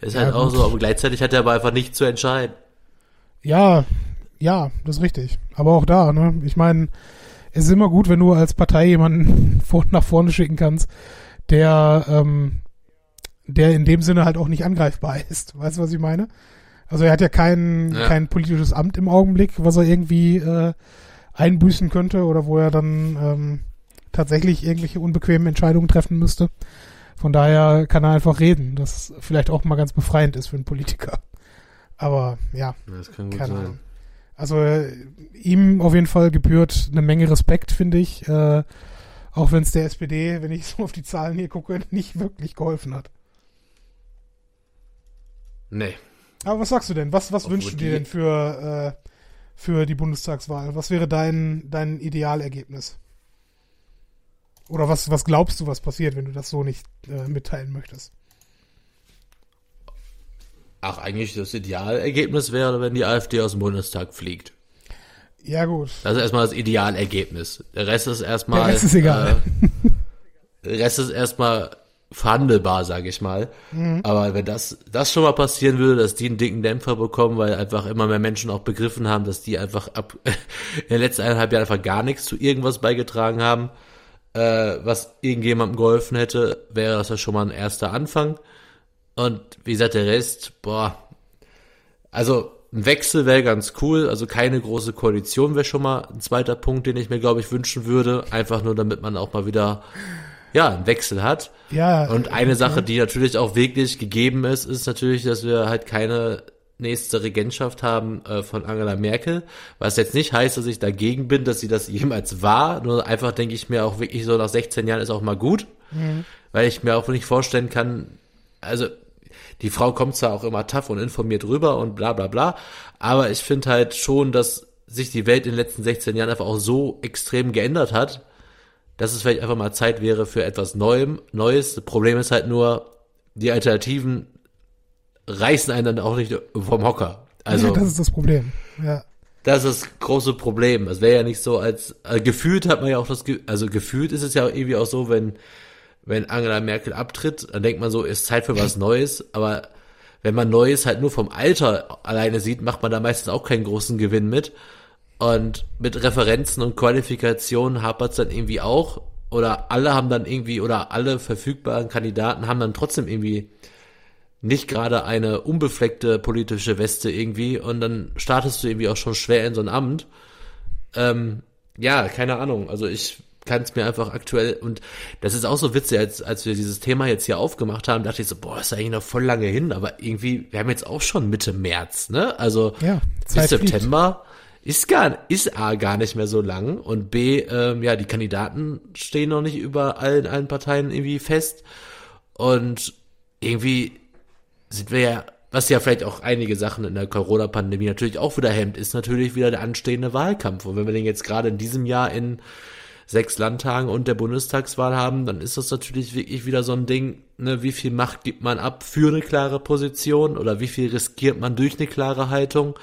ist ja, halt auch gut. so, aber gleichzeitig hat er aber einfach nicht zu entscheiden. Ja, ja, das ist richtig. Aber auch da, ne? Ich meine, es ist immer gut, wenn du als Partei jemanden vor, nach vorne schicken kannst, der, ähm, der in dem Sinne halt auch nicht angreifbar ist. Weißt du, was ich meine? Also er hat ja kein, ja. kein politisches Amt im Augenblick, was er irgendwie äh, einbüßen könnte oder wo er dann ähm, tatsächlich irgendwelche unbequemen Entscheidungen treffen müsste. Von daher kann er einfach reden, das vielleicht auch mal ganz befreiend ist für einen Politiker. Aber ja, das kann gut keine sein. Ahnung. Also äh, ihm auf jeden Fall gebührt eine Menge Respekt, finde ich. Äh, auch wenn es der SPD, wenn ich so auf die Zahlen hier gucke, nicht wirklich geholfen hat. Nee. Aber was sagst du denn? Was, was wünschst du dir denn für, äh, für die Bundestagswahl? Was wäre dein, dein Idealergebnis? Oder was, was glaubst du, was passiert, wenn du das so nicht äh, mitteilen möchtest? Ach, eigentlich das Idealergebnis wäre, wenn die AfD aus dem Bundestag fliegt. Ja, gut. Das ist erstmal das Idealergebnis. Der Rest ist erstmal. Der Rest ist egal. Äh, der Rest ist erstmal verhandelbar, sage ich mal. Mhm. Aber wenn das, das schon mal passieren würde, dass die einen dicken Dämpfer bekommen, weil einfach immer mehr Menschen auch begriffen haben, dass die einfach ab in den letzten eineinhalb Jahren einfach gar nichts zu irgendwas beigetragen haben, äh, was irgendjemandem geholfen hätte, wäre das ja schon mal ein erster Anfang. Und wie gesagt, der Rest, boah, also ein Wechsel wäre ganz cool, also keine große Koalition wäre schon mal ein zweiter Punkt, den ich mir, glaube ich, wünschen würde. Einfach nur, damit man auch mal wieder ja, einen Wechsel hat. Ja. Und eine Sache, die natürlich auch wirklich gegeben ist, ist natürlich, dass wir halt keine nächste Regentschaft haben äh, von Angela Merkel, was jetzt nicht heißt, dass ich dagegen bin, dass sie das jemals war, nur einfach denke ich mir auch wirklich so nach 16 Jahren ist auch mal gut, mhm. weil ich mir auch nicht vorstellen kann, also die Frau kommt zwar auch immer tough und informiert rüber und bla bla bla, aber ich finde halt schon, dass sich die Welt in den letzten 16 Jahren einfach auch so extrem geändert hat, dass es vielleicht einfach mal Zeit wäre für etwas Neuem, Neues. Das Problem ist halt nur, die Alternativen reißen einen dann auch nicht vom Hocker. Also, ja, das ist das Problem. Ja. Das ist das große Problem. Es wäre ja nicht so, als also gefühlt hat man ja auch das, also gefühlt ist es ja irgendwie auch so, wenn wenn Angela Merkel abtritt, dann denkt man so, ist Zeit für was Neues. Aber wenn man Neues halt nur vom Alter alleine sieht, macht man da meistens auch keinen großen Gewinn mit. Und mit Referenzen und Qualifikationen hapert es dann irgendwie auch. Oder alle haben dann irgendwie, oder alle verfügbaren Kandidaten haben dann trotzdem irgendwie nicht gerade eine unbefleckte politische Weste irgendwie. Und dann startest du irgendwie auch schon schwer in so ein Amt. Ähm, ja, keine Ahnung. Also ich kann es mir einfach aktuell und das ist auch so witzig, als, als wir dieses Thema jetzt hier aufgemacht haben, dachte ich so, boah, ist eigentlich noch voll lange hin, aber irgendwie, wir haben jetzt auch schon Mitte März, ne? Also ja, bis September ist gar, ist A gar nicht mehr so lang und B, ähm, ja, die Kandidaten stehen noch nicht überall in allen Parteien irgendwie fest und irgendwie sind wir ja was ja vielleicht auch einige Sachen in der Corona-Pandemie natürlich auch wieder hemmt, ist natürlich wieder der anstehende Wahlkampf. Und wenn wir den jetzt gerade in diesem Jahr in sechs Landtagen und der Bundestagswahl haben, dann ist das natürlich wirklich wieder so ein Ding, ne, wie viel Macht gibt man ab für eine klare Position oder wie viel riskiert man durch eine klare Haltung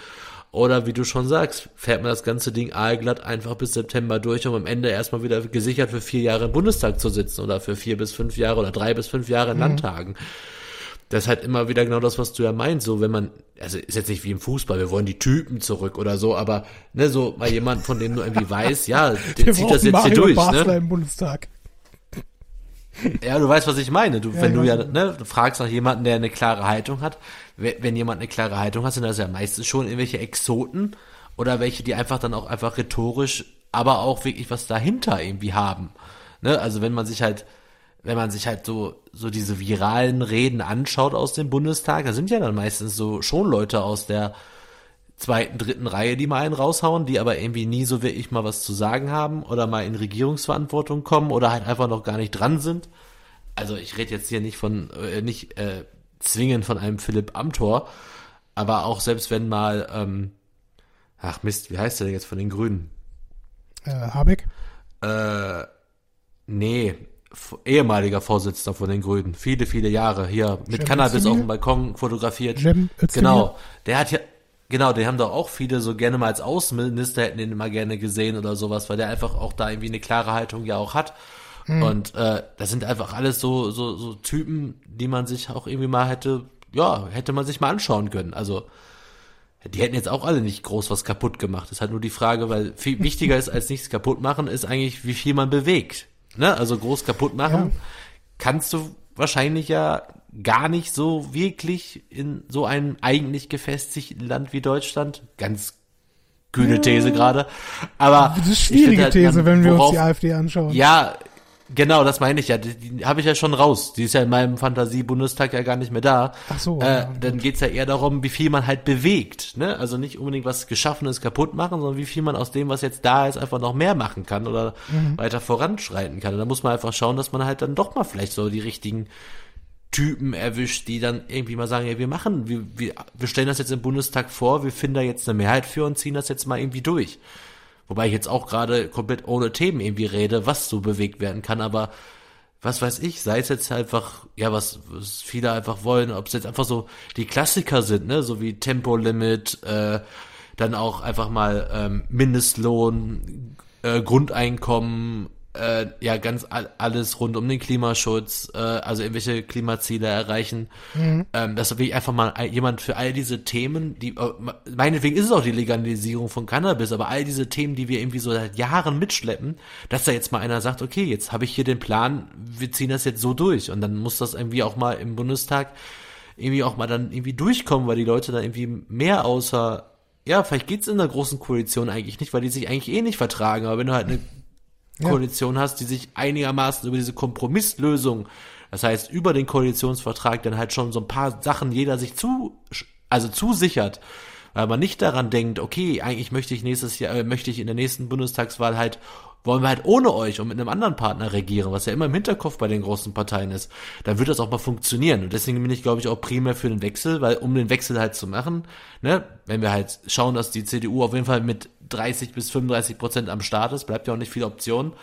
oder wie du schon sagst, fährt man das ganze Ding aalglatt einfach bis September durch, um am Ende erstmal wieder gesichert für vier Jahre im Bundestag zu sitzen oder für vier bis fünf Jahre oder drei bis fünf Jahre in mhm. Landtagen das ist halt immer wieder genau das, was du ja meinst. So, wenn man, also ist jetzt nicht wie im Fußball, wir wollen die Typen zurück oder so, aber ne, so mal jemand, von dem du irgendwie weißt, ja, der zieht das jetzt Mario hier durch. Basler ne? im Bundestag. Ja, du weißt, was ich meine. Du, ja, wenn du ja, ne, du fragst nach jemanden, der eine klare Haltung hat, wenn jemand eine klare Haltung hat, sind das ja meistens schon irgendwelche Exoten oder welche, die einfach dann auch einfach rhetorisch, aber auch wirklich was dahinter irgendwie haben. Ne? Also wenn man sich halt wenn man sich halt so, so diese viralen Reden anschaut aus dem Bundestag, da sind ja dann meistens so schon Leute aus der zweiten, dritten Reihe, die mal einen raushauen, die aber irgendwie nie so wirklich mal was zu sagen haben oder mal in Regierungsverantwortung kommen oder halt einfach noch gar nicht dran sind. Also ich rede jetzt hier nicht von, äh, nicht äh, zwingend von einem Philipp Amthor, aber auch selbst wenn mal, ähm, ach Mist, wie heißt der denn jetzt von den Grünen? Äh, Habeck? Äh, nee, ehemaliger Vorsitzender von den Grünen, viele, viele Jahre hier mit Cem Cannabis Özdemir? auf dem Balkon fotografiert. Cem genau, der hat ja, genau, den haben doch auch viele so gerne mal als Außenminister hätten den immer gerne gesehen oder sowas, weil der einfach auch da irgendwie eine klare Haltung ja auch hat. Mhm. Und äh, das sind einfach alles so, so, so Typen, die man sich auch irgendwie mal hätte, ja, hätte man sich mal anschauen können. Also die hätten jetzt auch alle nicht groß was kaputt gemacht. Das ist halt nur die Frage, weil viel wichtiger ist als nichts kaputt machen, ist eigentlich, wie viel man bewegt ne, also groß kaputt machen, ja. kannst du wahrscheinlich ja gar nicht so wirklich in so einem eigentlich gefestigten Land wie Deutschland. Ganz kühne These gerade. Aber das ist schwierige halt These, wenn wir uns die AfD anschauen. Ja, Genau, das meine ich ja. Die, die habe ich ja schon raus. Die ist ja in meinem Fantasie-Bundestag ja gar nicht mehr da. Ach so. Äh, ja, dann geht's ja eher darum, wie viel man halt bewegt. Ne? Also nicht unbedingt was Geschaffenes kaputt machen, sondern wie viel man aus dem, was jetzt da ist, einfach noch mehr machen kann oder mhm. weiter voranschreiten kann. Und da muss man einfach schauen, dass man halt dann doch mal vielleicht so die richtigen Typen erwischt, die dann irgendwie mal sagen, ja, wir machen, wir, wir, wir stellen das jetzt im Bundestag vor, wir finden da jetzt eine Mehrheit für und ziehen das jetzt mal irgendwie durch. Wobei ich jetzt auch gerade komplett ohne Themen irgendwie rede, was so bewegt werden kann, aber was weiß ich, sei es jetzt einfach, ja, was, was viele einfach wollen, ob es jetzt einfach so die Klassiker sind, ne, so wie Tempolimit, äh, dann auch einfach mal ähm, Mindestlohn, äh, Grundeinkommen, äh, ja ganz all, alles rund um den Klimaschutz, äh, also irgendwelche Klimaziele erreichen. Mhm. Ähm, dass wirklich einfach mal jemand für all diese Themen, die äh, meinetwegen ist es auch die Legalisierung von Cannabis, aber all diese Themen, die wir irgendwie so seit Jahren mitschleppen, dass da jetzt mal einer sagt, okay, jetzt habe ich hier den Plan, wir ziehen das jetzt so durch und dann muss das irgendwie auch mal im Bundestag irgendwie auch mal dann irgendwie durchkommen, weil die Leute da irgendwie mehr außer ja, vielleicht geht's in der großen Koalition eigentlich nicht, weil die sich eigentlich eh nicht vertragen, aber wenn du halt eine ja. Koalition hast, die sich einigermaßen über diese Kompromisslösung, das heißt über den Koalitionsvertrag dann halt schon so ein paar Sachen jeder sich zu, also zusichert, weil man nicht daran denkt, okay, eigentlich möchte ich nächstes Jahr, äh, möchte ich in der nächsten Bundestagswahl halt wollen wir halt ohne euch und mit einem anderen Partner regieren, was ja immer im Hinterkopf bei den großen Parteien ist, dann wird das auch mal funktionieren. Und deswegen bin ich, glaube ich, auch primär für den Wechsel, weil um den Wechsel halt zu machen, ne, wenn wir halt schauen, dass die CDU auf jeden Fall mit 30 bis 35 Prozent am Start ist, bleibt ja auch nicht viel Option.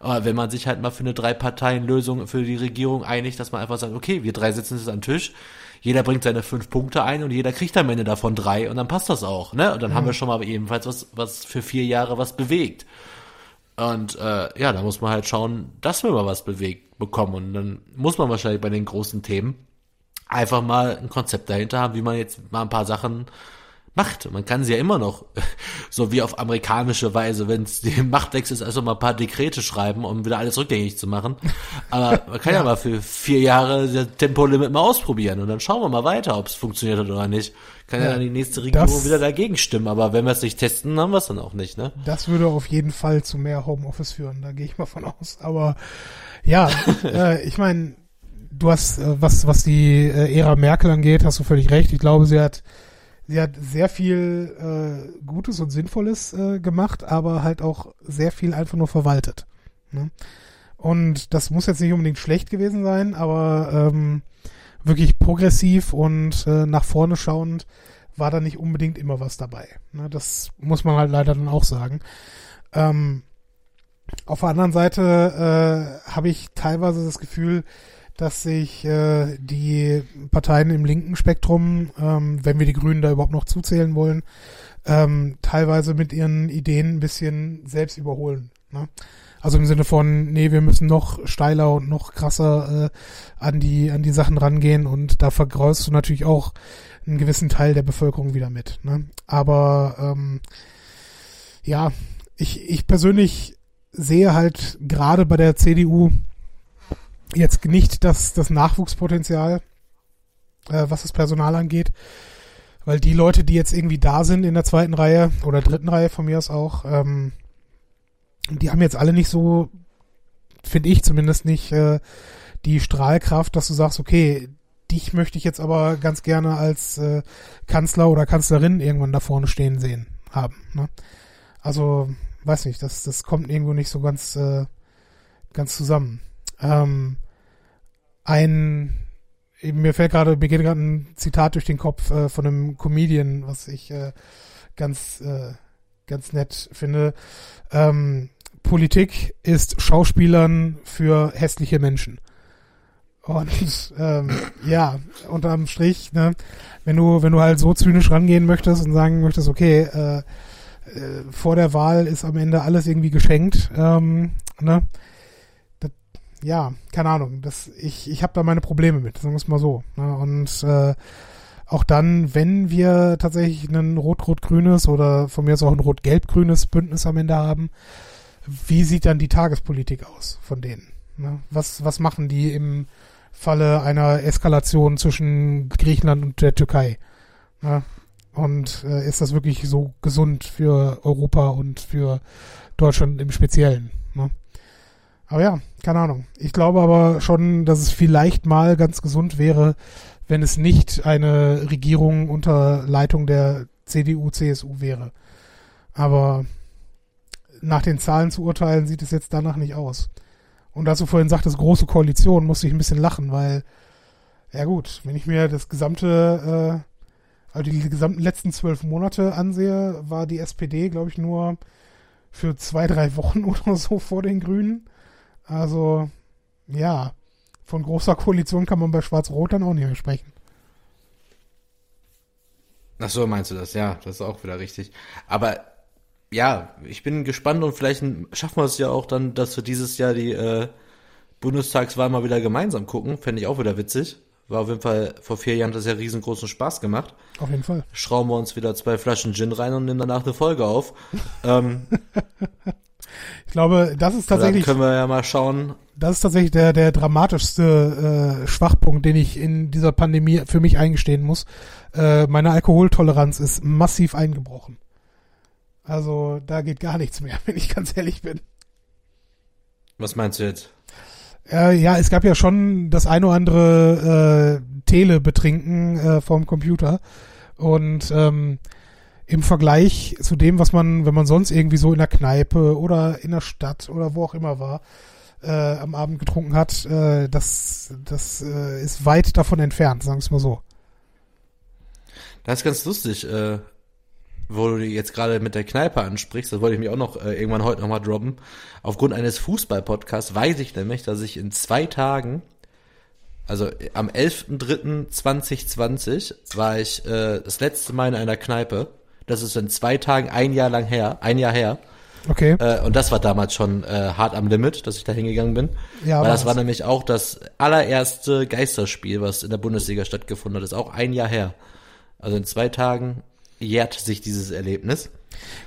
Aber wenn man sich halt mal für eine Drei-Parteien-Lösung für die Regierung einigt, dass man einfach sagt, okay, wir drei sitzen jetzt am Tisch, jeder bringt seine fünf Punkte ein und jeder kriegt am Ende davon drei und dann passt das auch, ne? Und dann mhm. haben wir schon mal ebenfalls was, was für vier Jahre was bewegt. Und äh, ja, da muss man halt schauen, dass wir mal was bewegt bekommen. Und dann muss man wahrscheinlich bei den großen Themen einfach mal ein Konzept dahinter haben, wie man jetzt mal ein paar Sachen macht. Man kann sie ja immer noch, so wie auf amerikanische Weise, wenn es die Machtwechsel ist, also mal ein paar Dekrete schreiben, um wieder alles rückgängig zu machen. Aber man kann ja. ja mal für vier Jahre das Tempolimit mal ausprobieren und dann schauen wir mal weiter, ob es funktioniert hat oder nicht. Kann ja, ja dann die nächste Regierung das, wieder dagegen stimmen, aber wenn wir es nicht testen, haben wir es dann auch nicht, ne? Das würde auf jeden Fall zu mehr Homeoffice führen, da gehe ich mal von aus. Aber ja, äh, ich meine, du hast, äh, was, was die äh, Ära Merkel angeht, hast du völlig recht. Ich glaube, sie hat sie hat sehr viel äh, Gutes und Sinnvolles äh, gemacht, aber halt auch sehr viel einfach nur verwaltet. Ne? Und das muss jetzt nicht unbedingt schlecht gewesen sein, aber ähm, wirklich progressiv und äh, nach vorne schauend war da nicht unbedingt immer was dabei. Ne? Das muss man halt leider dann auch sagen. Ähm, auf der anderen Seite äh, habe ich teilweise das Gefühl, dass sich äh, die Parteien im linken Spektrum, ähm, wenn wir die Grünen da überhaupt noch zuzählen wollen, ähm, teilweise mit ihren Ideen ein bisschen selbst überholen. Ne? Also im Sinne von, nee, wir müssen noch steiler und noch krasser äh, an die an die Sachen rangehen und da vergrößt du natürlich auch einen gewissen Teil der Bevölkerung wieder mit. Ne? Aber ähm, ja, ich, ich persönlich sehe halt gerade bei der CDU jetzt nicht das, das Nachwuchspotenzial, äh, was das Personal angeht. Weil die Leute, die jetzt irgendwie da sind in der zweiten Reihe oder dritten Reihe von mir aus auch, ähm, die haben jetzt alle nicht so, finde ich zumindest nicht, äh, die Strahlkraft, dass du sagst, okay, dich möchte ich jetzt aber ganz gerne als äh, Kanzler oder Kanzlerin irgendwann da vorne stehen sehen haben. Ne? Also, weiß nicht, das, das kommt irgendwo nicht so ganz, äh, ganz zusammen. Ähm, ein, mir fällt gerade, mir geht gerade ein Zitat durch den Kopf äh, von einem Comedian, was ich äh, ganz, äh, ganz nett finde. Ähm, Politik ist Schauspielern für hässliche Menschen. Und ähm, ja, unterm Strich, ne, wenn du, wenn du halt so zynisch rangehen möchtest und sagen möchtest, okay, äh, äh, vor der Wahl ist am Ende alles irgendwie geschenkt, ähm, ne, ja, keine Ahnung, das, ich, ich habe da meine Probleme mit, sagen wir es mal so. Ne? Und äh, auch dann, wenn wir tatsächlich ein rot-rot-grünes oder von mir aus auch ein rot-gelb-grünes Bündnis am Ende haben, wie sieht dann die Tagespolitik aus von denen? Ne? Was, was machen die im Falle einer Eskalation zwischen Griechenland und der Türkei? Ne? Und äh, ist das wirklich so gesund für Europa und für Deutschland im Speziellen? Ne? Aber ja, keine Ahnung. Ich glaube aber schon, dass es vielleicht mal ganz gesund wäre, wenn es nicht eine Regierung unter Leitung der CDU, CSU wäre. Aber nach den Zahlen zu urteilen, sieht es jetzt danach nicht aus. Und du vorhin sagtest, große Koalition, musste ich ein bisschen lachen, weil, ja gut, wenn ich mir das gesamte, äh, also die gesamten letzten zwölf Monate ansehe, war die SPD, glaube ich, nur für zwei, drei Wochen oder so vor den Grünen. Also, ja, von großer Koalition kann man bei Schwarz-Rot dann auch nicht mehr sprechen. Ach so, meinst du das? Ja, das ist auch wieder richtig. Aber ja, ich bin gespannt und vielleicht schaffen wir es ja auch dann, dass wir dieses Jahr die äh, Bundestagswahl mal wieder gemeinsam gucken. Fände ich auch wieder witzig. War auf jeden Fall vor vier Jahren das ja riesengroßen Spaß gemacht. Auf jeden Fall. Schrauben wir uns wieder zwei Flaschen Gin rein und nehmen danach eine Folge auf. ähm, ich glaube, das ist tatsächlich. Dann können wir ja mal schauen. Das ist tatsächlich der, der dramatischste äh, Schwachpunkt, den ich in dieser Pandemie für mich eingestehen muss. Äh, meine Alkoholtoleranz ist massiv eingebrochen. Also da geht gar nichts mehr, wenn ich ganz ehrlich bin. Was meinst du jetzt? Äh, ja, es gab ja schon das ein oder andere äh, Tele-Betrinken äh, vom Computer. Und ähm, im Vergleich zu dem, was man, wenn man sonst irgendwie so in der Kneipe oder in der Stadt oder wo auch immer war, äh, am Abend getrunken hat, äh, das, das äh, ist weit davon entfernt, sagen wir es mal so. Das ist ganz lustig, äh, wo du jetzt gerade mit der Kneipe ansprichst, das wollte ich mir auch noch äh, irgendwann heute nochmal droppen. Aufgrund eines Fußball-Podcasts weiß ich nämlich, dass ich in zwei Tagen, also am 11.03.2020 war ich äh, das letzte Mal in einer Kneipe. Das ist in zwei Tagen ein Jahr lang her, ein Jahr her. Okay. Äh, und das war damals schon äh, hart am Limit, dass ich da hingegangen bin. Ja, Weil das war nämlich auch das allererste Geisterspiel, was in der Bundesliga stattgefunden hat. Das ist auch ein Jahr her. Also in zwei Tagen jährt sich dieses Erlebnis.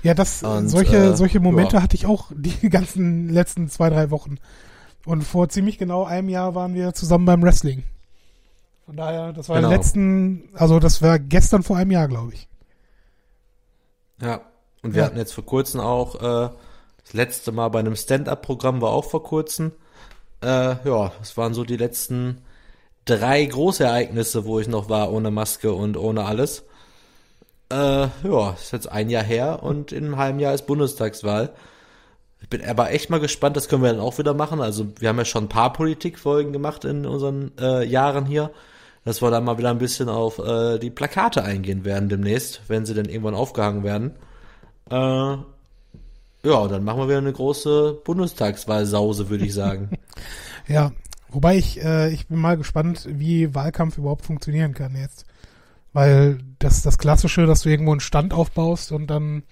Ja, das, Und, solche, äh, solche Momente ja. hatte ich auch die ganzen letzten zwei, drei Wochen. Und vor ziemlich genau einem Jahr waren wir zusammen beim Wrestling. Von daher, das war Genau. letzten, also das war gestern vor einem Jahr, glaube ich. Ja. Und wir Ja. hatten jetzt vor kurzem auch äh, das letzte Mal bei einem Stand-up-Programm war auch vor kurzem. Äh, ja, das waren so die letzten drei Großereignisse, wo ich noch war, ohne Maske und ohne alles. Äh, ja, ist jetzt ein Jahr her und in einem halben Jahr ist Bundestagswahl. Ich bin aber echt mal gespannt, das können wir dann auch wieder machen. Also wir haben ja schon ein paar Politikfolgen gemacht in unseren äh, Jahren hier, dass wir dann mal wieder ein bisschen auf äh, die Plakate eingehen werden demnächst, wenn sie dann irgendwann aufgehangen werden. Äh, ja, dann machen wir wieder eine große Bundestagswahlsause, würde ich sagen. Ja, wobei ich, äh, ich bin mal gespannt, wie Wahlkampf überhaupt funktionieren kann jetzt. Weil das, das Klassische, dass du irgendwo einen Stand aufbaust und dann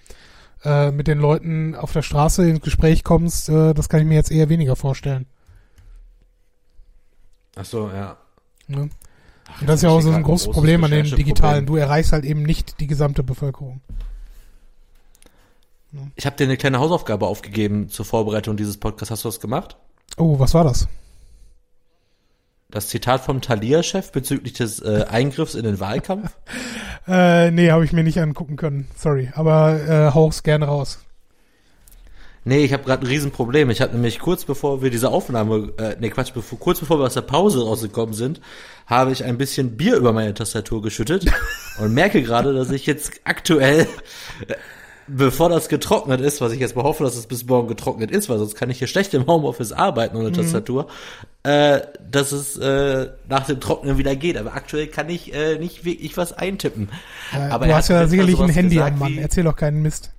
äh, mit den Leuten auf der Straße ins Gespräch kommst, äh, das kann ich mir jetzt eher weniger vorstellen. Ach so, ja. Ne? Und das ist ja auch so ein großes Problem an den digitalen. Du erreichst halt eben nicht die gesamte Bevölkerung. Ich habe dir eine kleine Hausaufgabe aufgegeben zur Vorbereitung dieses Podcasts. Hast du das gemacht? Oh, was war das? Das Zitat vom Thalia-Chef bezüglich des äh, Eingriffs in den Wahlkampf? Äh, nee, habe ich mir nicht angucken können. Sorry. Aber äh, hauch's gerne raus. Nee, ich habe gerade ein Riesenproblem. Ich habe nämlich kurz bevor wir diese Aufnahme, äh, nee Quatsch, bevor, kurz bevor wir aus der Pause rausgekommen sind, habe ich ein bisschen Bier über meine Tastatur geschüttet und merke gerade, dass ich jetzt aktuell, bevor das getrocknet ist, was ich jetzt mal hoffe, dass es bis morgen getrocknet ist, weil sonst kann ich hier schlecht im Homeoffice arbeiten ohne Tastatur, äh, dass es äh, nach dem Trocknen wieder geht. Aber aktuell kann ich äh, nicht wirklich was eintippen. Äh, Aber du hast ja sicherlich ein Handy gesagt am Mann. Erzähl doch keinen Mist.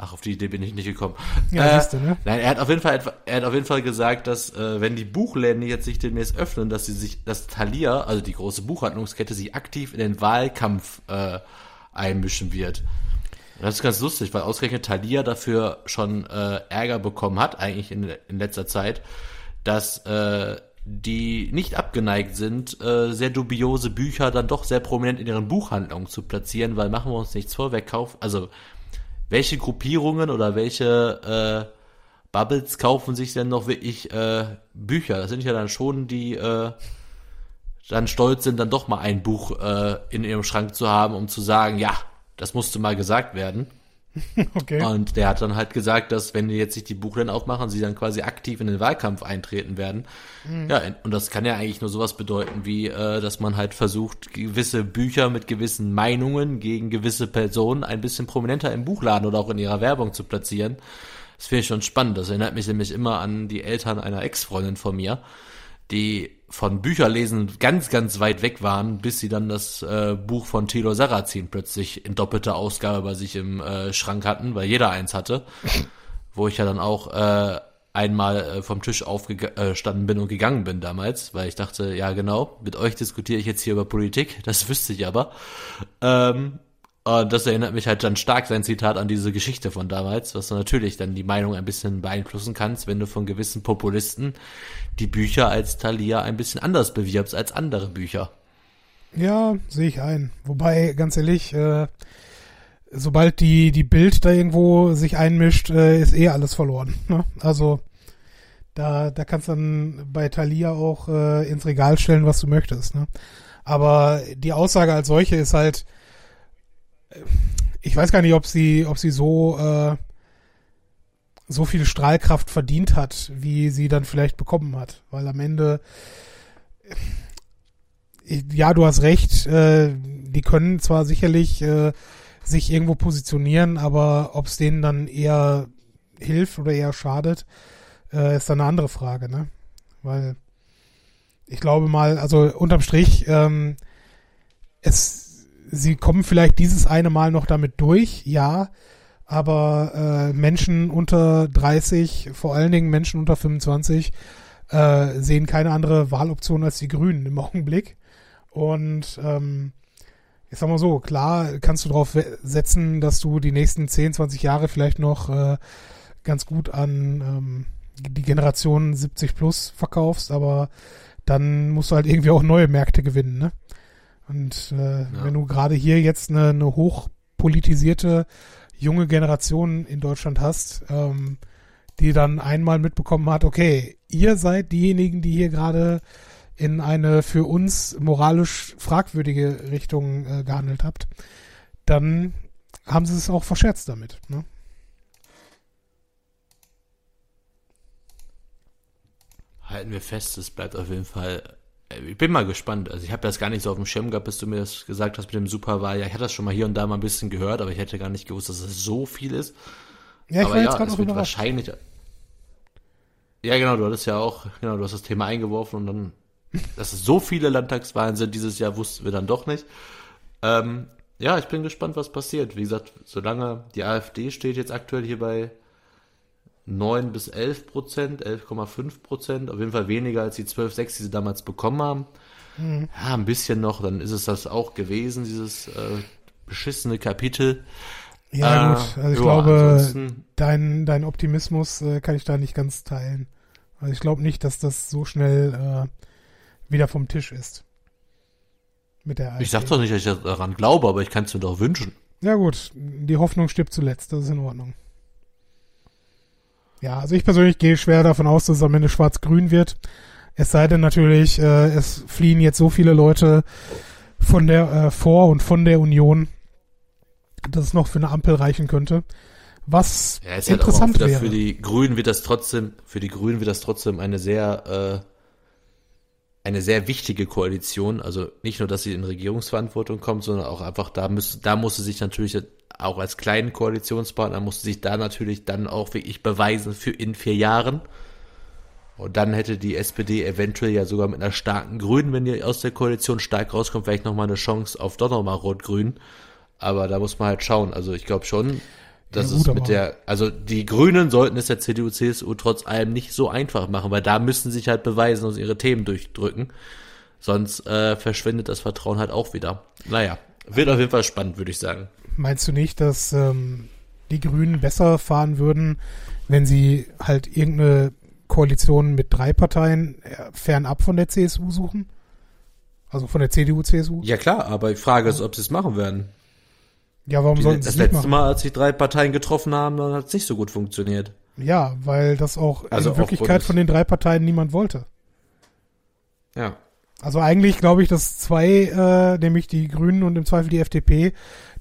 Ach, auf die Idee bin ich nicht gekommen. Ja, äh, siehste, ne? Nein, er hat auf jeden Fall, er hat auf jeden Fall gesagt, dass äh, wenn die Buchläden jetzt sich demnächst öffnen, dass sie sich, dass Thalia, also die große Buchhandlungskette, sich aktiv in den Wahlkampf äh, einmischen wird. Und das ist ganz lustig, weil ausgerechnet Thalia dafür schon äh, Ärger bekommen hat, eigentlich in, in letzter Zeit, dass äh, die nicht abgeneigt sind, äh, sehr dubiose Bücher dann doch sehr prominent in ihren Buchhandlungen zu platzieren, weil machen wir uns nichts vor, wer kauft, also welche Gruppierungen oder welche äh, Bubbles kaufen sich denn noch wirklich äh, Bücher? Das sind ja dann schon die äh, dann stolz sind, dann doch mal ein Buch äh, in ihrem Schrank zu haben, um zu sagen, ja, das musste mal gesagt werden. Okay. Und der hat dann halt gesagt, dass wenn die jetzt sich die Buchläden aufmachen, sie dann quasi aktiv in den Wahlkampf eintreten werden. Ja, und das kann ja eigentlich nur sowas bedeuten, wie, äh, dass man halt versucht, gewisse Bücher mit gewissen Meinungen gegen gewisse Personen ein bisschen prominenter im Buchladen oder auch in ihrer Werbung zu platzieren. Das finde ich schon spannend. Das erinnert mich nämlich immer an die Eltern einer Ex-Freundin von mir, die von Bücherlesen ganz, ganz weit weg waren, bis sie dann das äh, Buch von Thilo Sarrazin plötzlich in doppelter Ausgabe bei sich im äh, Schrank hatten, weil jeder eins hatte. Wo ich ja dann auch äh, einmal äh, vom Tisch aufgestanden bin und gegangen bin damals, weil ich dachte, ja genau, mit euch diskutiere ich jetzt hier über Politik, das wüsste ich aber. Ähm, und das erinnert mich halt dann stark sein Zitat an diese Geschichte von damals, was natürlich dann die Meinung ein bisschen beeinflussen kannst, wenn du von gewissen Populisten die Bücher als Thalia ein bisschen anders bewirbst als andere Bücher. Ja, sehe ich ein. Wobei, ganz ehrlich, äh, sobald die, die Bild da irgendwo sich einmischt, äh, ist eh alles verloren. Ne? Also da, da kannst du dann bei Thalia auch äh, ins Regal stellen, was du möchtest. Ne? Aber die Aussage als solche ist halt, äh, ich weiß gar nicht, ob sie, ob sie so, äh, so viel Strahlkraft verdient hat, wie sie dann vielleicht bekommen hat. Weil am Ende, ja, du hast recht, äh, die können zwar sicherlich äh, sich irgendwo positionieren, aber ob es denen dann eher hilft oder eher schadet, äh, ist dann eine andere Frage, ne? Weil ich glaube mal, also unterm Strich, ähm, es, sie kommen vielleicht dieses eine Mal noch damit durch, ja, aber äh, Menschen unter 30, vor allen Dingen Menschen unter 25, äh, sehen keine andere Wahloption als die Grünen im Augenblick. Und ähm, ich sag mal so, klar kannst du darauf setzen, dass du die nächsten 10, 20 Jahre vielleicht noch äh, ganz gut an ähm, die Generation 70 plus verkaufst, aber dann musst du halt irgendwie auch neue Märkte gewinnen, ne? Und äh, ja. wenn du gerade hier jetzt eine, eine hochpolitisierte junge Generation in Deutschland hast, ähm, die dann einmal mitbekommen hat, okay, ihr seid diejenigen, die hier gerade in eine für uns moralisch fragwürdige Richtung äh, gehandelt habt, dann haben sie es auch verscherzt damit. Ne? Halten wir fest, es bleibt auf jeden Fall. Ich bin mal gespannt. Also ich habe das gar nicht so auf dem Schirm gehabt, bis du mir das gesagt hast mit dem Superwahl. Ja, ich hatte das schon mal hier und da mal ein bisschen gehört, aber ich hätte gar nicht gewusst, dass es so viel ist. Ja, ich aber war ja, jetzt gerade wird wahrscheinlich. Ja, genau, du hattest ja auch, genau, du hast das Thema eingeworfen und dann, dass es so viele Landtagswahlen sind dieses Jahr, wussten wir dann doch nicht. Ähm, ja, ich bin gespannt, was passiert. Wie gesagt, solange die AfD steht jetzt aktuell hier bei 9 bis 11 Prozent, 11,5 Prozent, auf jeden Fall weniger als die 12, 6, die sie damals bekommen haben. Mhm. Ja, ein bisschen noch, dann ist es das auch gewesen, dieses äh, beschissene Kapitel. Ja, äh, gut, also ich ja, glaube, dein, dein Optimismus äh, kann ich da nicht ganz teilen. Also ich glaube nicht, dass das so schnell äh, wieder vom Tisch ist. Mit der AfD. Ich sag doch nicht, dass ich daran glaube, aber ich kann es mir doch wünschen. Ja gut, die Hoffnung stirbt zuletzt, das ist in Ordnung. Ja, also ich persönlich gehe schwer davon aus, dass es am Ende schwarz-grün wird. Es sei denn natürlich, äh, es fliehen jetzt so viele Leute von der äh, vor und von der Union, dass es noch für eine Ampel reichen könnte. Was ja, ist interessant halt wäre. Für die Grünen wird das trotzdem, für die Grünen wird das trotzdem eine sehr, äh, eine sehr wichtige Koalition. Also nicht nur, dass sie in Regierungsverantwortung kommt, sondern auch einfach da müsste, da muss sie sich natürlich auch als kleinen Koalitionspartner musste sich da natürlich dann auch wirklich beweisen für in vier Jahren. Und dann hätte die SPD eventuell ja sogar mit einer starken Grünen, wenn die aus der Koalition stark rauskommt, vielleicht nochmal eine Chance auf doch nochmal Rot-Grün. Aber da muss man halt schauen. Also ich glaube schon, dass ja, es mit der, also die Grünen sollten es der CDU, CSU trotz allem nicht so einfach machen, weil da müssen sich halt beweisen und ihre Themen durchdrücken. Sonst äh, verschwindet das Vertrauen halt auch wieder. Naja, wird auf jeden Fall spannend, würde ich sagen. Meinst du nicht, dass ähm, die Grünen besser fahren würden, wenn sie halt irgendeine Koalition mit drei Parteien äh, fernab von der CSU suchen? Also von der CDU, CSU? Ja klar, aber ich frage ist, ob sie es machen werden. Ja, warum sollten sie es nicht machen? Das letzte Mal, als sich drei Parteien getroffen haben, dann hat es nicht so gut funktioniert. Ja, weil das auch also in Wirklichkeit von den drei Parteien niemand wollte. Ja. Also eigentlich glaube ich, dass zwei, äh, nämlich die Grünen und im Zweifel die FDP,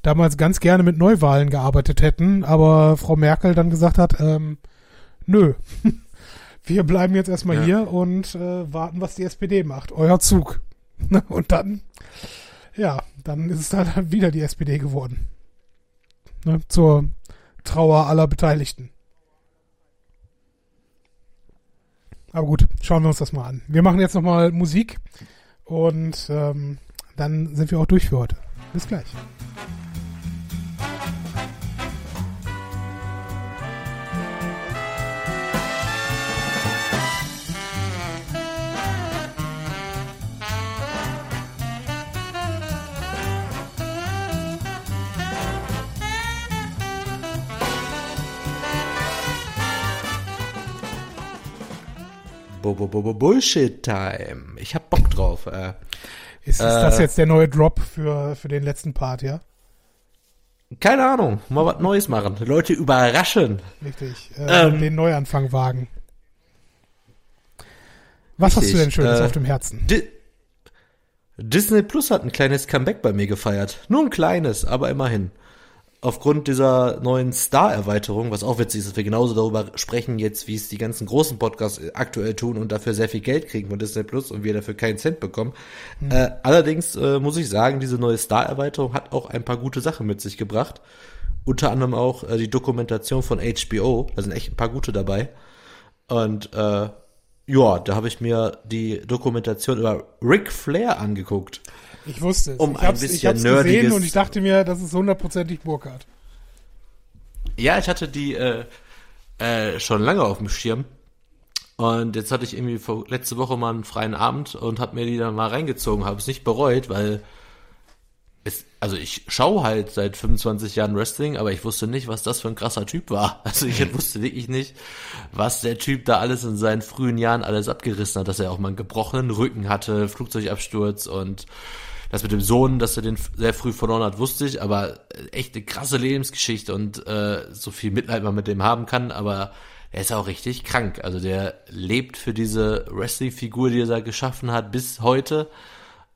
damals ganz gerne mit Neuwahlen gearbeitet hätten, aber Frau Merkel dann gesagt hat, ähm, nö, wir bleiben jetzt erstmal ja. hier und äh, warten, was die SPD macht. Euer Zug. und dann, ja, dann ist es dann wieder die SPD geworden. Ne, zur Trauer aller Beteiligten. Aber gut, schauen wir uns das mal an. Wir machen jetzt nochmal Musik und ähm, dann sind wir auch durch für heute. Bis gleich. Bullshit Time. Ich hab Bock drauf. Äh, ist, ist äh, das jetzt der neue Drop für, für den letzten Part, ja? Keine Ahnung. Mal was Neues machen. Leute überraschen. Richtig. Äh, ähm, den Neuanfang wagen. Was richtig, hast du denn Schönes äh, auf dem Herzen? Di Disney Plus hat ein kleines Comeback bei mir gefeiert. Nur ein kleines, aber immerhin. Aufgrund dieser neuen Star-Erweiterung, was auch witzig ist, dass wir genauso darüber sprechen jetzt, wie es die ganzen großen Podcasts aktuell tun und dafür sehr viel Geld kriegen von Disney Plus und wir dafür keinen Cent bekommen. Mhm. Äh, allerdings äh, muss ich sagen, diese neue Star-Erweiterung hat auch ein paar gute Sachen mit sich gebracht. Unter anderem auch äh, die Dokumentation von HBO. Da sind echt ein paar gute dabei. Und äh, ja, da habe ich mir die Dokumentation über Ric Flair angeguckt. Ich wusste es. Um ich ein hab's, bisschen ich hab's nerdiges- gesehen und ich dachte mir, das ist hundertprozentig Burkhardt. Ja, ich hatte die äh, äh, schon lange auf dem Schirm. Und jetzt hatte ich irgendwie vor, letzte Woche mal einen freien Abend und habe mir die dann mal reingezogen, habe es nicht bereut, weil es, also ich schaue halt seit 25 Jahren Wrestling, aber ich wusste nicht, was das für ein krasser Typ war. Also ich wusste wirklich nicht, was der Typ da alles in seinen frühen Jahren alles abgerissen hat, dass er auch mal einen gebrochenen Rücken hatte, Flugzeugabsturz und das mit dem Sohn, dass er den sehr früh verloren hat, wusste ich, aber echt eine krasse Lebensgeschichte und äh, so viel Mitleid man mit dem haben kann, aber er ist auch richtig krank. Also der lebt für diese Wrestling-Figur, die er da geschaffen hat, bis heute.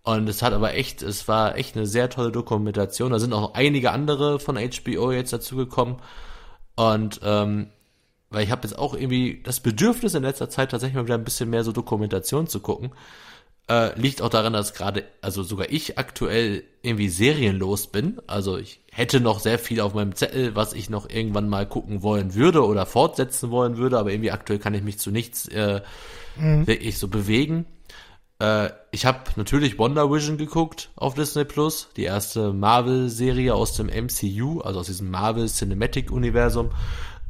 Und es hat aber echt, es war echt eine sehr tolle Dokumentation. Da sind auch einige andere von HBO jetzt dazugekommen. Und ähm, weil ich habe jetzt auch irgendwie das Bedürfnis in letzter Zeit tatsächlich mal wieder ein bisschen mehr so Dokumentation zu gucken. Äh, liegt auch daran, dass gerade, also sogar ich aktuell irgendwie serienlos bin. Also ich hätte noch sehr viel auf meinem Zettel, was ich noch irgendwann mal gucken wollen würde oder fortsetzen wollen würde, aber irgendwie aktuell kann ich mich zu nichts äh, wirklich so bewegen. Äh, ich habe natürlich Wonder Vision geguckt auf Disney Plus, die erste Marvel-Serie aus dem MCU, also aus diesem Marvel Cinematic Universum,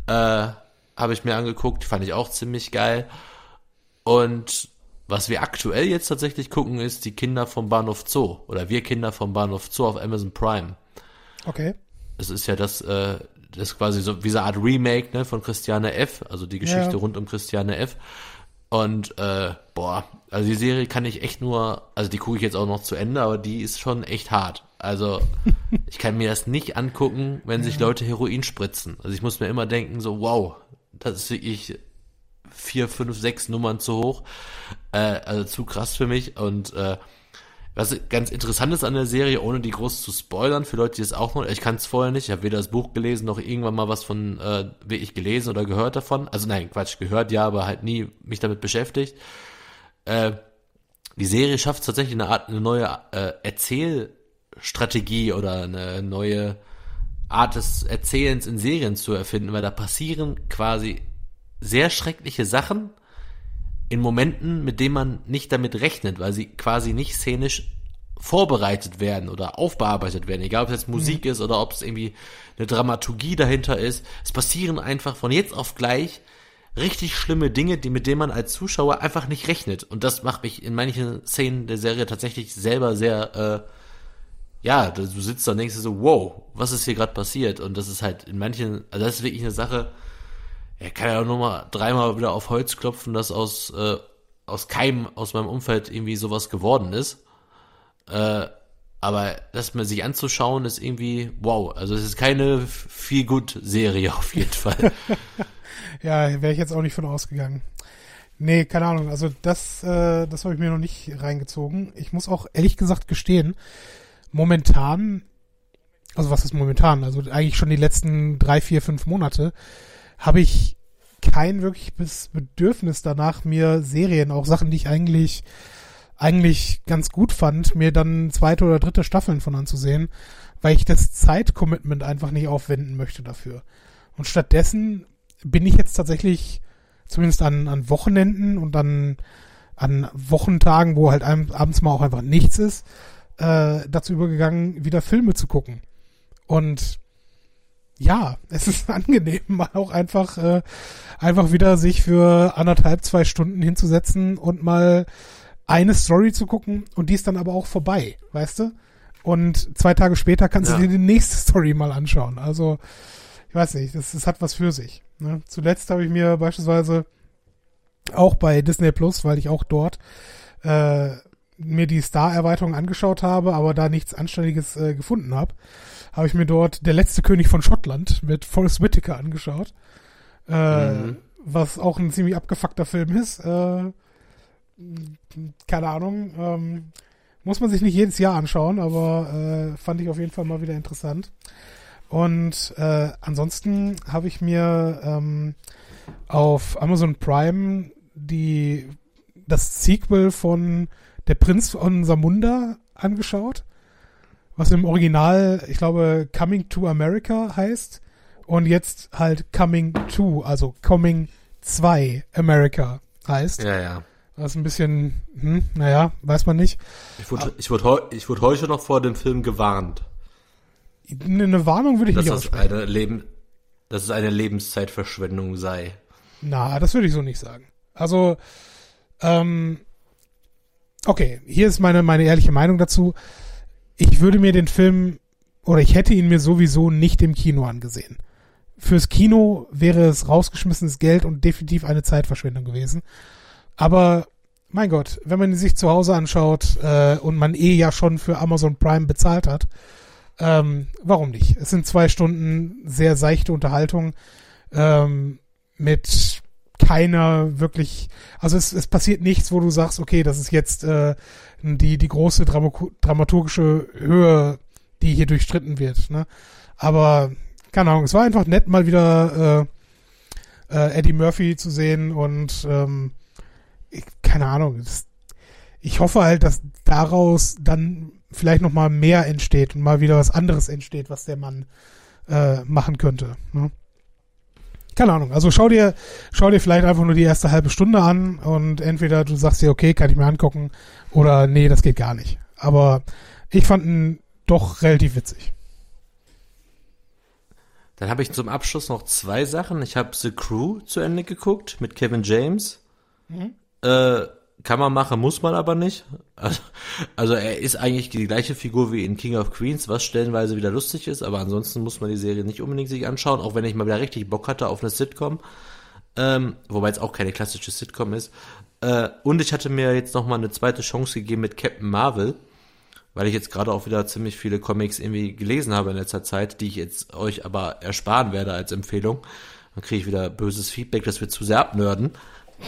äh, habe ich mir angeguckt, die fand ich auch ziemlich geil. Und was wir aktuell jetzt tatsächlich gucken, ist die Kinder vom Bahnhof Zoo oder wir Kinder vom Bahnhof Zoo auf Amazon Prime. Okay. Es ist ja das, äh, das ist quasi so wie so eine Art Remake ne, von Christiane F., also die Geschichte Ja. rund um Christiane F. Und äh, boah, also die Serie kann ich echt nur, also die gucke ich jetzt auch noch zu Ende, aber die ist schon echt hart. Also ich kann mir das nicht angucken, wenn sich Leute Heroin spritzen. Also ich muss mir immer denken, so wow, das ist wirklich vier, fünf, sechs Nummern zu hoch. Äh, also zu krass für mich. Und äh, was ganz interessant ist an der Serie, ohne die groß zu spoilern, für Leute, die es auch noch, ich kann es vorher nicht, ich habe weder das Buch gelesen, noch irgendwann mal was von äh, wirklich gelesen oder gehört davon. Also nein, Quatsch, gehört ja, aber halt nie mich damit beschäftigt. Äh, die Serie schafft tatsächlich eine Art, eine neue äh, Erzählstrategie oder eine neue Art des Erzählens in Serien zu erfinden, weil da passieren quasi sehr schreckliche Sachen in Momenten, mit denen man nicht damit rechnet, weil sie quasi nicht szenisch vorbereitet werden oder aufbearbeitet werden, egal ob es jetzt Musik ist oder ob es irgendwie eine Dramaturgie dahinter ist. Es passieren einfach von jetzt auf gleich richtig schlimme Dinge, die mit denen man als Zuschauer einfach nicht rechnet. Und das macht mich in manchen Szenen der Serie tatsächlich selber sehr, äh, ja, du sitzt da und denkst dir so, wow, was ist hier gerade passiert? Und das ist halt in manchen, also das ist wirklich eine Sache, er kann ja nur mal dreimal wieder auf Holz klopfen, dass aus, äh, aus keinem aus meinem Umfeld irgendwie sowas geworden ist. Äh, aber das mal sich anzuschauen, ist irgendwie wow. Also es ist keine viel gut Serie auf jeden Fall. Ja, wäre ich jetzt auch nicht von ausgegangen. Nee, keine Ahnung. Also das, äh, das habe ich mir noch nicht reingezogen. Ich muss auch ehrlich gesagt gestehen, momentan, also was ist momentan? Also eigentlich schon die letzten drei, vier, fünf Monate habe ich kein wirkliches Bedürfnis danach, mir Serien, auch Sachen, die ich eigentlich eigentlich ganz gut fand, mir dann zweite oder dritte Staffeln von anzusehen, weil ich das Zeitcommitment einfach nicht aufwenden möchte dafür. Und stattdessen bin ich jetzt tatsächlich zumindest an, an Wochenenden und an, an Wochentagen, wo halt abends mal auch einfach nichts ist, äh, dazu übergegangen, wieder Filme zu gucken. Und ja, es ist angenehm, mal auch einfach, äh, einfach wieder sich für anderthalb, zwei Stunden hinzusetzen und mal eine Story zu gucken und die ist dann aber auch vorbei, weißt du? Und zwei Tage später kannst Ja. du dir die nächste Story mal anschauen. Also, ich weiß nicht, das, das hat was für sich. Ne? Zuletzt habe ich mir beispielsweise auch bei Disney Plus, weil ich auch dort äh, mir die Star-Erweiterung angeschaut habe, aber da nichts Anständiges äh, gefunden habe, habe ich mir dort Der letzte König von Schottland mit Forrest Whitaker angeschaut. Äh, Mhm. Was auch ein ziemlich abgefuckter Film ist. Äh, keine Ahnung. Ähm, muss man sich nicht jedes Jahr anschauen, aber äh, fand ich auf jeden Fall mal wieder interessant. Und äh, ansonsten habe ich mir ähm, auf Amazon Prime die das Sequel von Der Prinz von Samunda angeschaut, was im Original, ich glaube, Coming to America heißt und jetzt halt Coming to, also Coming 2 America heißt. Ja, ja. Das ist ein bisschen, hm, naja, weiß man nicht. Ich wurde, ich wurde, ich wurde heute noch vor dem Film gewarnt. Eine Warnung würde ich dass nicht das aussprechen. eine Leben, dass es eine Lebenszeitverschwendung sei. Na, das würde ich so nicht sagen. Also, ähm, okay, hier ist meine, meine ehrliche Meinung dazu. Ich würde mir den Film, oder ich hätte ihn mir sowieso nicht im Kino angesehen. Fürs Kino wäre es rausgeschmissenes Geld und definitiv eine Zeitverschwendung gewesen. Aber, mein Gott, wenn man sich zu Hause anschaut äh, und man eh ja schon für Amazon Prime bezahlt hat, ähm, warum nicht? Es sind zwei Stunden sehr seichte Unterhaltung ähm, mit keiner wirklich, also es, es passiert nichts, wo du sagst, okay, das ist jetzt äh, die, die große Drama dramaturgische Höhe, die hier durchstritten wird. Ne? Aber, keine Ahnung, es war einfach nett, mal wieder äh, äh, Eddie Murphy zu sehen und ähm, ich, keine Ahnung, das, ich hoffe halt, dass daraus dann vielleicht noch mal mehr entsteht und mal wieder was anderes entsteht, was der Mann äh, machen könnte. Ne? Keine Ahnung. Also schau dir, schau dir vielleicht einfach nur die erste halbe Stunde an und entweder du sagst dir, okay, kann ich mir angucken, oder nee, das geht gar nicht. Aber ich fand ihn doch relativ witzig. Dann habe ich zum Abschluss noch zwei Sachen. Ich habe The Crew zu Ende geguckt mit Kevin James. Mhm. Äh, kann man machen, muss man aber nicht. Also, also er ist eigentlich die gleiche Figur wie in King of Queens, was stellenweise wieder lustig ist, aber ansonsten muss man die Serie nicht unbedingt sich anschauen, auch wenn ich mal wieder richtig Bock hatte auf eine Sitcom. Ähm, wobei es auch keine klassische Sitcom ist. Äh, und ich hatte mir jetzt noch mal eine zweite Chance gegeben mit Captain Marvel, weil ich jetzt gerade auch wieder ziemlich viele Comics irgendwie gelesen habe in letzter Zeit, die ich jetzt euch aber ersparen werde als Empfehlung. Dann kriege ich wieder böses Feedback, dass wir zu sehr abnörden.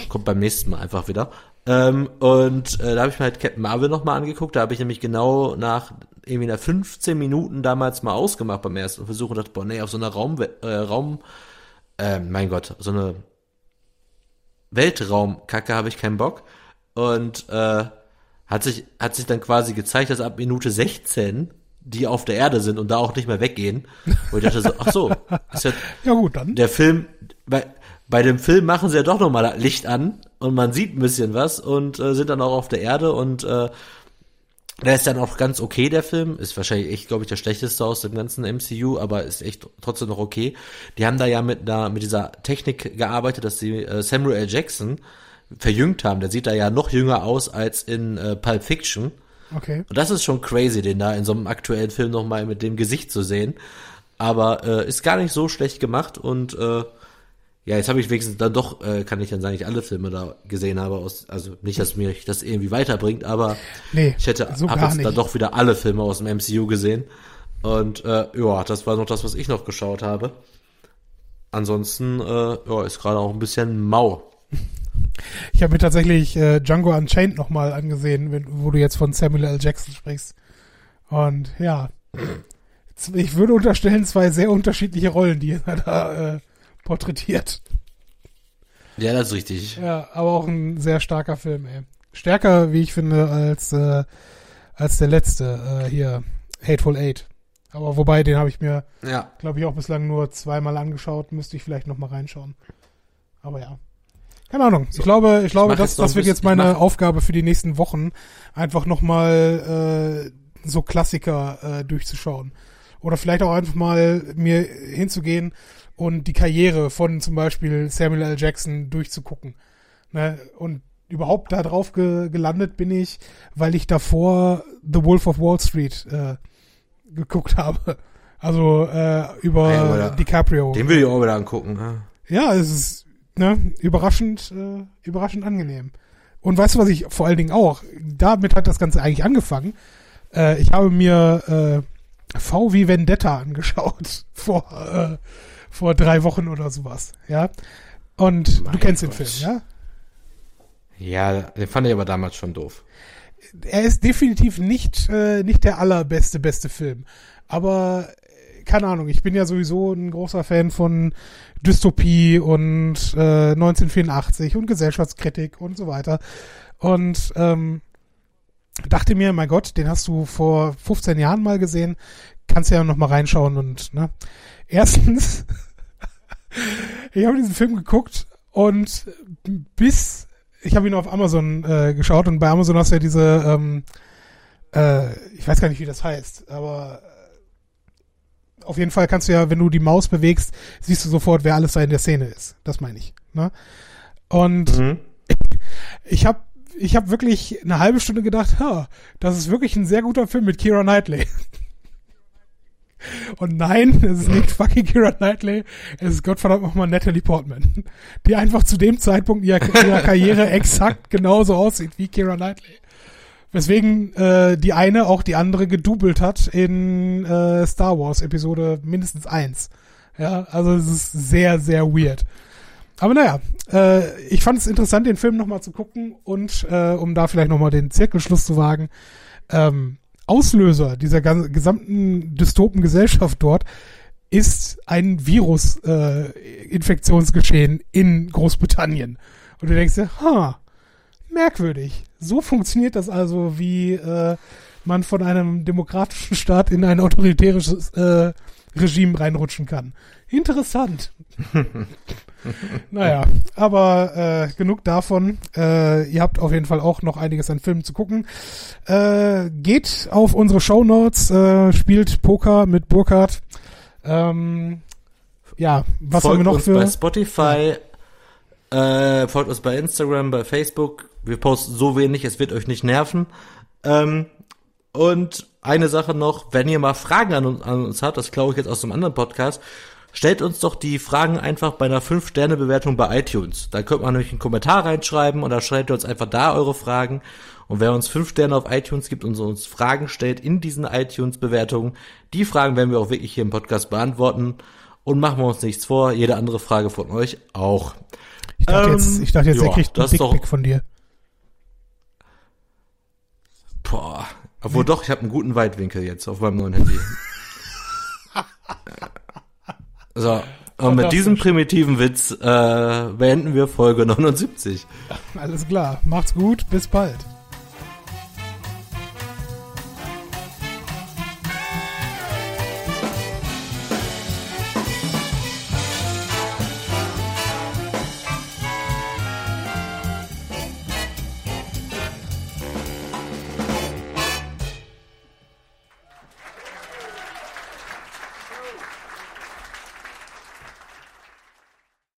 Kommt beim nächsten Mal einfach wieder. Ähm, und äh, da habe ich mir halt Captain Marvel nochmal angeguckt. Da habe ich nämlich genau nach irgendwie nach 15 Minuten damals mal ausgemacht beim ersten Versuch und dachte, boah, nee, auf so einer Raum, äh, Raum, äh, mein Gott, so eine Weltraumkacke habe ich keinen Bock. Und äh, hat sich, hat sich dann quasi gezeigt, dass ab Minute 16 die auf der Erde sind und da auch nicht mehr weggehen. Und ich dachte so, ach so, ist ja, Ja gut, dann. der Film, bei, bei dem Film machen sie ja doch nochmal Licht an und man sieht ein bisschen was und äh, sind dann auch auf der Erde und äh, der ist dann auch ganz okay, der Film. Ist wahrscheinlich echt, glaube ich, der schlechteste aus dem ganzen MCU, aber ist echt trotzdem noch okay. Die haben da ja mit, einer, mit dieser Technik gearbeitet, dass sie äh, Samuel L. Jackson verjüngt haben. Der sieht da ja noch jünger aus als in äh, Pulp Fiction. Okay. Und das ist schon crazy, den da in so einem aktuellen Film nochmal mit dem Gesicht zu sehen. Aber äh, ist gar nicht so schlecht gemacht und äh, ja, jetzt habe ich wenigstens dann doch, äh, kann ich dann sagen, ich alle Filme da gesehen habe. Aus, also nicht, dass mir das irgendwie weiterbringt, aber Nee, ich hätte so gar jetzt dann doch wieder alle Filme aus dem MCU gesehen. Und äh, ja, das war noch das, was ich noch geschaut habe. Ansonsten äh, ja, ist gerade auch ein bisschen mau. Ich habe mir tatsächlich äh, Django Unchained nochmal angesehen, wenn, wo du jetzt von Samuel L. Jackson sprichst. Und ja, ich würde unterstellen, zwei sehr unterschiedliche Rollen, die er da äh, porträtiert. Ja, das ist richtig. Ja, aber auch ein sehr starker Film, ey. Stärker, wie ich finde, als, äh, als der letzte, äh, hier, Hateful Eight. Aber wobei, den habe ich mir, Ja. glaube ich, auch bislang nur zweimal angeschaut. Müsste ich vielleicht nochmal reinschauen. Aber ja. Keine Ahnung. Ich glaube, ich glaube, mach das, das wird jetzt meine ich Aufgabe für die nächsten Wochen, einfach nochmal äh, so Klassiker äh, durchzuschauen. Oder vielleicht auch einfach mal mir hinzugehen und die Karriere von zum Beispiel Samuel L. Jackson durchzugucken. Ne? Und überhaupt da drauf ge gelandet bin ich, weil ich davor The Wolf of Wall Street äh, geguckt habe. Also äh, über da- DiCaprio. Den will ich auch wieder angucken. ne? Ja, es ist ne, überraschend, äh, überraschend angenehm. Und weißt du, was ich vor allen Dingen auch, damit hat das Ganze eigentlich angefangen. Äh, ich habe mir äh, V wie Vendetta angeschaut vor, äh, vor drei Wochen oder sowas, ja. Und Mein du kennst den Gott. Film, ja? Ja, den fand ich aber damals schon doof. er ist definitiv nicht, äh, nicht der allerbeste, beste Film. Aber, äh, keine Ahnung, ich bin ja sowieso ein großer Fan von Dystopie und äh, 1984 und Gesellschaftskritik und so weiter. Und ähm, dachte mir, mein Gott, den hast du vor 15 Jahren mal gesehen, kannst ja noch mal reinschauen und ne. Erstens, ich habe diesen Film geguckt und bis ich habe ihn auf Amazon äh, geschaut und bei Amazon hast du ja diese, ähm, äh, ich weiß gar nicht, wie das heißt, aber äh, auf jeden Fall kannst du ja, wenn du die Maus bewegst, siehst du sofort, wer alles da in der Szene ist. Das meine ich. Ne? Und mhm. ich habe ich hab wirklich eine halbe Stunde gedacht, ha, das ist wirklich ein sehr guter Film mit Kira Knightley. Und nein, es ist nicht fucking Kira Knightley, es ist Gottverdammt nochmal Natalie Portman, die einfach zu dem Zeitpunkt ihrer, ihrer Karriere exakt genauso aussieht wie Kira Knightley. Weswegen äh, die eine auch die andere gedoubelt hat in äh, Star Wars Episode mindestens eins. Ja, also es ist sehr, sehr weird. Aber naja, äh, ich fand es interessant, den Film nochmal zu gucken und äh, um da vielleicht nochmal den Zirkelschluss zu wagen, ähm, Auslöser dieser gesamten dystopen Gesellschaft dort ist ein Virus-Infektionsgeschehen äh, in Großbritannien. Und du denkst dir, ha, merkwürdig. So funktioniert das also, wie äh, man von einem demokratischen Staat in ein autoritäres äh, Regime reinrutschen kann. Interessant. naja, aber äh, genug davon. Äh, ihr habt auf jeden Fall auch noch einiges an Filmen zu gucken. Äh, geht auf unsere Show Notes, äh, spielt Poker mit Burkhardt. Ähm, ja, was folgt haben wir noch uns für? Bei Spotify, äh, folgt uns bei Instagram, bei Facebook. Wir posten so wenig, es wird euch nicht nerven. Ähm, und eine Sache noch, wenn ihr mal Fragen an uns, an uns habt, das glaube ich jetzt aus einem anderen Podcast, stellt uns doch die Fragen einfach bei einer 5-Sterne-Bewertung bei iTunes. Da könnt man nämlich einen Kommentar reinschreiben und da schreibt ihr uns einfach da eure Fragen. Und wer uns 5 Sterne auf iTunes gibt und uns Fragen stellt in diesen iTunes-Bewertungen, die Fragen werden wir auch wirklich hier im Podcast beantworten. Und machen wir uns nichts vor, jede andere Frage von euch auch. Ich dachte ähm, jetzt, ich dachte jetzt, ja, er kriegt einen Dickpick von dir. Boah. Obwohl doch, ich habe einen guten Weitwinkel jetzt auf meinem neuen Handy. so, und mit diesem primitiven Witz äh, beenden wir Folge 79. Alles klar, macht's gut, bis bald.